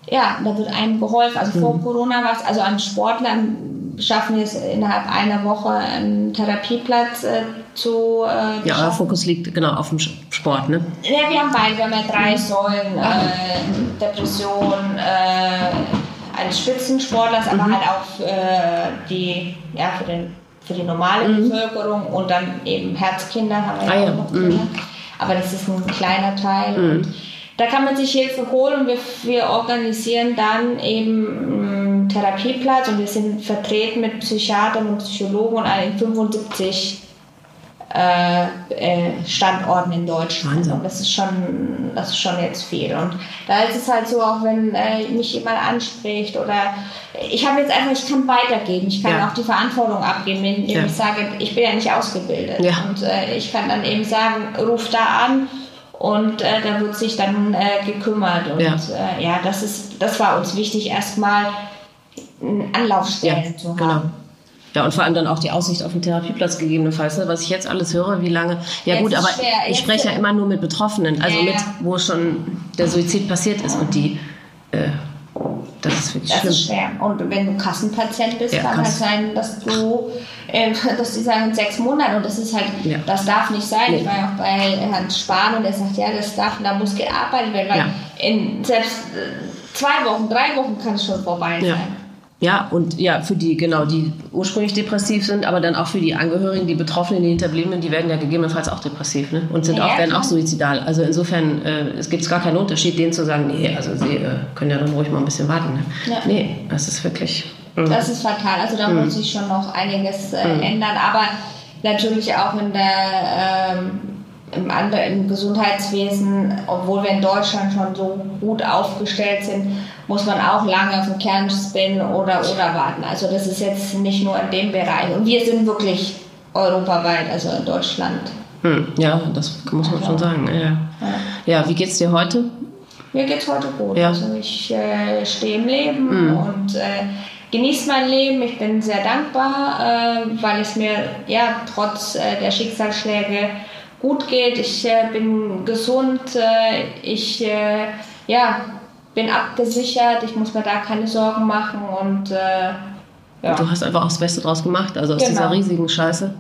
ja, da wird einem geholfen. Also vor mhm. Corona war es, also an Sportlern schaffen wir es innerhalb einer Woche einen Therapieplatz äh, zu. Äh, ja, euer Fokus liegt genau auf dem Sport, ne? Ja, wir haben beide. Wir haben ja drei Säulen: äh, Depression äh, eines Spitzensportlers, aber mhm. halt auch äh, die, ja, für den für die normale mhm. Bevölkerung und dann eben Herzkinder haben wir ah, ja auch noch. Mhm. Aber das ist ein kleiner Teil. Mhm. Und da kann man sich Hilfe holen und wir, wir organisieren dann eben einen Therapieplatz und wir sind vertreten mit Psychiatern und Psychologen und in 75 äh, äh, Standorten in Deutschland. Wahnsinn. Und das ist schon, das ist schon jetzt viel. Und da ist es halt so, auch wenn äh, mich jemand anspricht oder ich habe jetzt einfach, ich kann weitergeben, ich kann ja. auch die Verantwortung abgeben, indem ja. ich sage, ich bin ja nicht ausgebildet. Ja. Und äh, ich kann dann eben sagen, ruf da an und äh, da wird sich dann äh, gekümmert. Und ja, äh, das, ist, das war uns wichtig, erstmal Anlaufstellen zu haben. Genau. Ja, und vor allem dann auch die Aussicht auf einen Therapieplatz gegebenenfalls. Ne? Was ich jetzt alles höre, wie lange. Ja, jetzt gut, aber schwer. ich spreche ja immer nur mit Betroffenen, also ja, mit, wo schon der Suizid passiert ist und die. Äh, das ist wirklich das schlimm. ist schwer. Und wenn du Kassenpatient bist, ja, kann halt sein, dass du, äh, dass die sagen sechs Monate und das ist halt, ja. das darf nicht sein. Nee. Ich war ja auch bei Herrn Spahn und er sagt, ja, das darf, da muss gearbeitet werden, weil in selbst äh, zwei Wochen, drei Wochen kann es schon vorbei sein. Ja, und ja, für die, genau, die ursprünglich depressiv sind, aber dann auch für die Angehörigen, die Betroffenen, die Hinterbliebenen, die werden ja gegebenenfalls auch depressiv ne? und sind ja, auch, werden auch suizidal. Also insofern äh, es gibt gar keinen Unterschied, denen zu sagen, nee, also sie äh, können ja dann ruhig mal ein bisschen warten. Ne? Ja. Nee, das ist wirklich. Mh. Das ist fatal. Also da mhm. muss sich schon noch einiges äh, mhm. ändern, aber natürlich auch in der. Ähm, im, anderen, im Gesundheitswesen, obwohl wir in Deutschland schon so gut aufgestellt sind, muss man auch lange auf den Kernspin oder oder warten. Also das ist jetzt nicht nur in dem Bereich. Und wir sind wirklich europaweit, also in Deutschland. Hm, ja, das muss man also, schon sagen. Ja. ja. ja, wie geht's dir heute? Mir geht's heute gut. Ja. Also ich äh, stehe im Leben hm. und äh, genieße mein Leben. Ich bin sehr dankbar, äh, weil es mir ja trotz äh, der Schicksalsschläge gut geht. Ich äh, bin gesund. Äh, ich ja, bin abgesichert, ich muss mir da keine Sorgen machen und äh, ja. Du hast einfach auch das Beste draus gemacht, also aus genau. dieser riesigen Scheiße.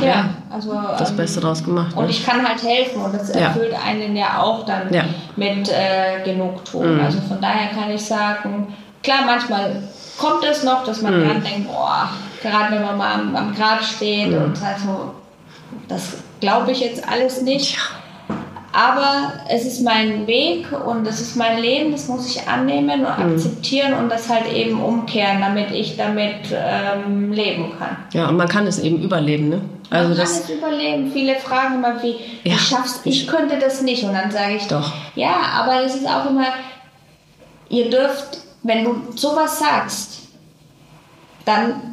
Ja, ja also das ähm, Beste draus gemacht. Und ne? ich kann halt helfen und das erfüllt ja. einen ja auch dann ja. mit äh, Genugtuung. Mhm. Also von daher kann ich sagen, klar, manchmal kommt es noch, dass man mhm. dann denkt, boah, gerade wenn man mal am, am Grab steht mhm. und halt so, das glaube ich jetzt alles nicht. Aber es ist mein Weg und es ist mein Leben, das muss ich annehmen und Mhm. akzeptieren und das halt eben umkehren, damit ich damit ähm, leben kann. Ja, und man kann es eben überleben, ne? Also Man kann das, es überleben. Viele fragen immer, wie, wie Ja. schaffst du Ich könnte das nicht. Und dann sage ich, Doch. ja, aber es ist auch immer, ihr dürft, wenn du sowas sagst, dann,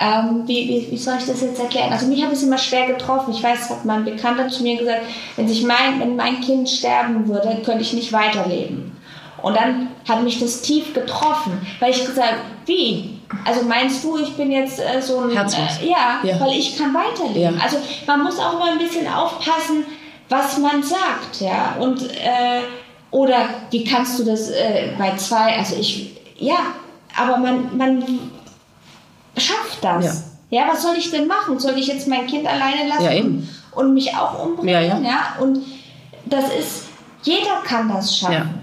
ähm, wie, wie, wie soll ich das jetzt erklären? Also mich hat es immer schwer getroffen. Ich weiß, hat mein Bekannter zu mir gesagt, wenn, sich mein, wenn mein Kind sterben würde, könnte ich nicht weiterleben. Und dann hat mich das tief getroffen, weil ich gesagt, wie? Also meinst du, ich bin jetzt äh, so ein... Herzlos. Äh, ja, Ja. weil ich kann weiterleben. Ja. Also man muss auch immer ein bisschen aufpassen, was man sagt, ja. Und äh, oder wie kannst du das äh, bei zwei? Also ich, ja, aber man man schafft das. Ja. was soll ich denn machen? Soll ich jetzt mein Kind alleine lassen Ja, und mich auch umbringen? Ja, ja. Und das ist, jeder kann das schaffen.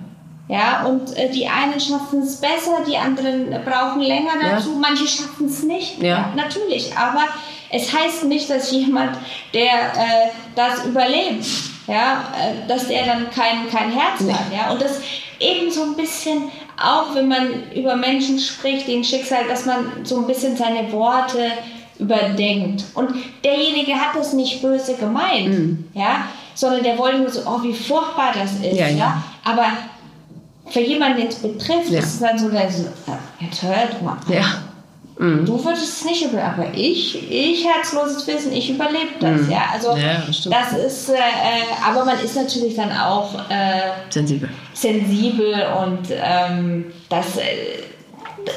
Ja, und äh, die einen schaffen es besser, die anderen brauchen länger Ja. dazu, manche schaffen es nicht. Ja. natürlich, aber es heißt nicht, dass jemand, der äh, das überlebt, ja, äh, dass der dann kein, kein Herz hat. Ja? Und das eben so ein bisschen, auch wenn man über Menschen spricht, den Schicksal, dass man so ein bisschen seine Worte überdenkt. Und derjenige hat das nicht böse gemeint, ja, sondern der wollte nur so, oh, wie furchtbar das ist. Mhm. Ja, Ja, ja. Aber für jemanden, den es betrifft, Ja. ist es dann so, jetzt hört mal. ja. Mhm. Du würdest es nicht überleben, aber ich, ich herzloses Wissen, ich überlebe das, ja. Also Mhm. Ja, das stimmt. das ist, äh, äh, aber man ist natürlich dann auch äh, Sensibel. sensibel und ähm, das äh,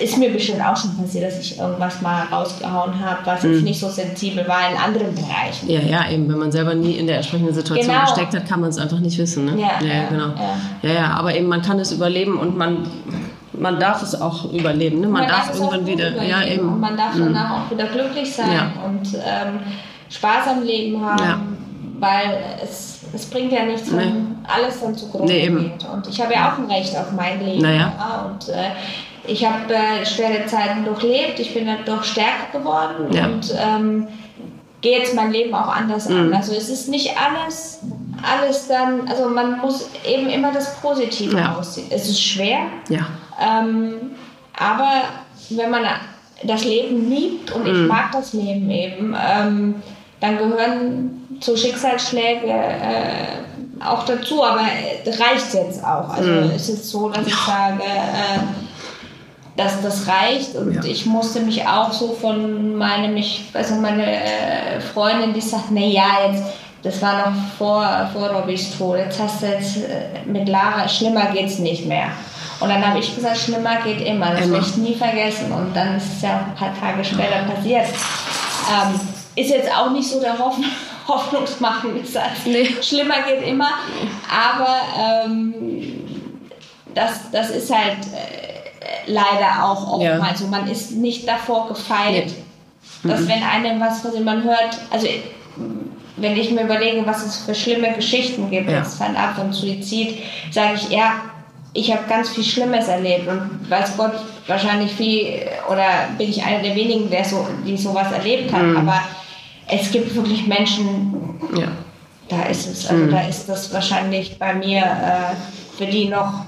ist mir bestimmt auch schon passiert, dass ich irgendwas mal rausgehauen habe, was Mhm. jetzt nicht so sensibel war in anderen Bereichen. Ja, ja, eben. Wenn man selber nie in der entsprechenden Situation Genau. gesteckt hat, kann man es einfach nicht wissen. Ne? Ja, ja, ja, genau. ja. Ja. ja, aber eben man kann es überleben und man, man darf es auch überleben. Ne? Man, darf es auch irgendwann wieder. überleben Ja, Und eben. man darf danach auch wieder glücklich sein Ja. und ähm, Spaß am Leben haben, Ja. weil es, es bringt ja nichts, wenn Nee. alles dann zugrunde Nee, eben. geht. Und ich habe ja auch ein Recht auf mein Leben. Naja. Ja, und äh, ich habe äh, schwere Zeiten durchlebt, ich bin dadurch stärker geworden Ja. und ähm, gehe jetzt mein Leben auch anders an. Mhm. Also es ist nicht alles, alles dann, also man muss eben immer das Positive Ja. aussehen. Es ist schwer, Ja. ähm, aber wenn man das Leben liebt und ich mag das Leben eben, ähm, dann gehören so Schicksalsschläge äh, auch dazu. Aber reicht jetzt auch. Also es ist so, dass ich sage, äh, dass das reicht und Ja. ich musste mich auch so von meinem, ich weiß meine äh, Freundin, die sagt, na ja, jetzt, das war noch vor, vor Robbys Tod, jetzt hast du jetzt äh, mit Lara, schlimmer geht's nicht mehr. Und dann habe ich gesagt, schlimmer geht immer, das werde ich nie vergessen und dann ist es ja auch ein paar Tage später passiert. Ähm, ist jetzt auch nicht so der Hoffn hoffnungsmachende Satz. Nee. Schlimmer geht immer, aber ähm, das, das ist halt äh, leider auch Ja. oftmals so. Man ist nicht davor gefeilt, Nee. dass wenn einem was, was man hört, also wenn ich mir überlege, was es für schlimme Geschichten gibt, Ja. fernab von Suizid, sage ich, ja, ich habe ganz viel Schlimmes erlebt und weiß Gott, wahrscheinlich viel, oder bin ich einer der wenigen, der so, die sowas erlebt hat, Mhm. aber es gibt wirklich Menschen, Ja. da ist es, Mhm. also da ist das wahrscheinlich bei mir äh, für die noch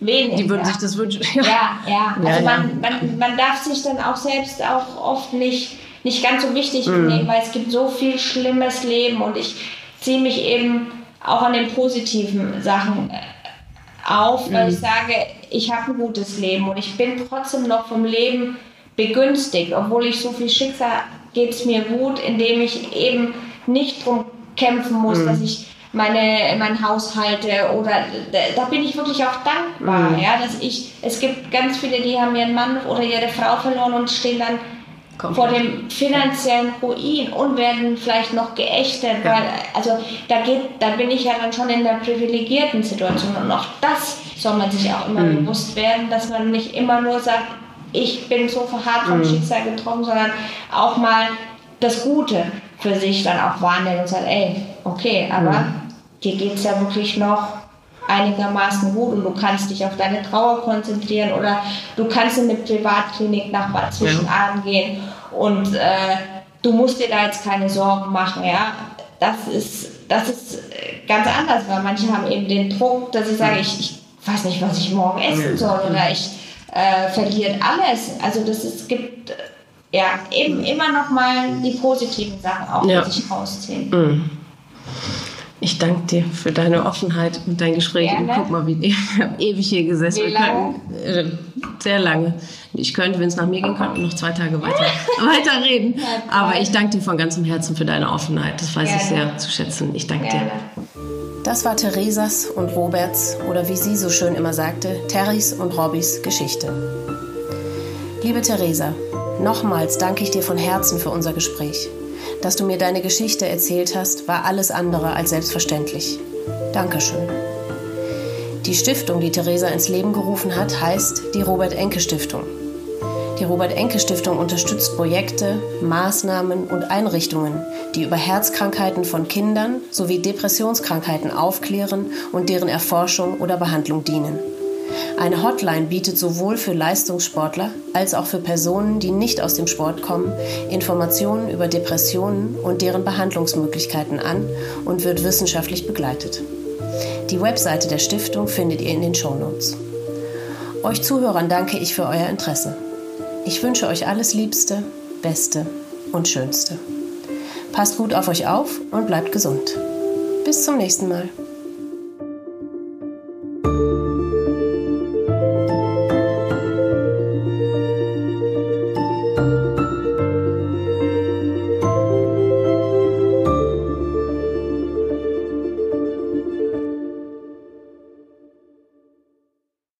wenig. Die würden ja. sich das wünschen. Ja, ja. Ja, Also ja. Man, man, man darf sich dann auch selbst auch oft nicht, nicht ganz so wichtig Mhm. nehmen, weil es gibt so viel schlimmes Leben und ich ziehe mich eben auch an den positiven Sachen äh, auf, weil Mhm. ich sage, ich habe ein gutes Leben und ich bin trotzdem noch vom Leben begünstigt, obwohl ich so viel Schicksal geht es mir gut, indem ich eben nicht drum kämpfen muss, Mhm. dass ich meine, mein Haus halte oder da, da bin ich wirklich auch dankbar, Mhm. ja, dass ich, es gibt ganz viele, die haben ihren Mann oder ihre Frau verloren und stehen dann Komplett. vor dem finanziellen Ruin und werden vielleicht noch geächtet, Ja. weil, also da geht, da bin ich ja dann schon in der privilegierten Situation und auch das soll man sich auch immer Mhm. bewusst werden, dass man nicht immer nur sagt, ich bin so hart vom Mhm. Schicksal getroffen, sondern auch mal das Gute für sich dann auch wahrnehmen und sagen, ey, okay, aber Mhm. dir geht es ja wirklich noch einigermaßen gut und du kannst dich auf deine Trauer konzentrieren oder du kannst in eine Privatklinik nach Bad Zwischenahn gehen und äh, du musst dir da jetzt keine Sorgen machen, ja. Das ist das ist ganz anders, weil manche haben eben den Druck, dass ich sage, ich, ich weiß nicht, was ich morgen essen soll oder ich äh, verliere alles. Also das ist, gibt ja eben immer noch mal die positiven Sachen auch, ja. die sich rausziehen. Mhm. Ich danke dir für deine Offenheit und dein Gespräch. Gerne. Und guck mal, wie ich habe ewig hier gesessen. Wie lange? Äh, sehr lange. Ich könnte, wenn es nach mir gehen könnte, noch zwei Tage weiter, weiter reden. Aber ich danke dir von ganzem Herzen für deine Offenheit. Das weiß Gerne. ich sehr zu schätzen. Ich danke Gerne. dir. Das war Theresas und Roberts oder wie sie so schön immer sagte, Terrys und Robbys Geschichte. Liebe Theresa, nochmals danke ich dir von Herzen für unser Gespräch. Dass du mir deine Geschichte erzählt hast, war alles andere als selbstverständlich. Dankeschön. Die Stiftung, die Theresa ins Leben gerufen hat, heißt die Robert Enke Stiftung. Die Robert Enke Stiftung unterstützt Projekte, Maßnahmen und Einrichtungen, die über Herzkrankheiten von Kindern sowie Depressionskrankheiten aufklären und deren Erforschung oder Behandlung dienen. Eine Hotline bietet sowohl für Leistungssportler als auch für Personen, die nicht aus dem Sport kommen, Informationen über Depressionen und deren Behandlungsmöglichkeiten an und wird wissenschaftlich begleitet. Die Webseite der Stiftung findet ihr in den Shownotes. Euch Zuhörern danke ich für euer Interesse. Ich wünsche euch alles Liebste, Beste und Schönste. Passt gut auf euch auf und bleibt gesund. Bis zum nächsten Mal.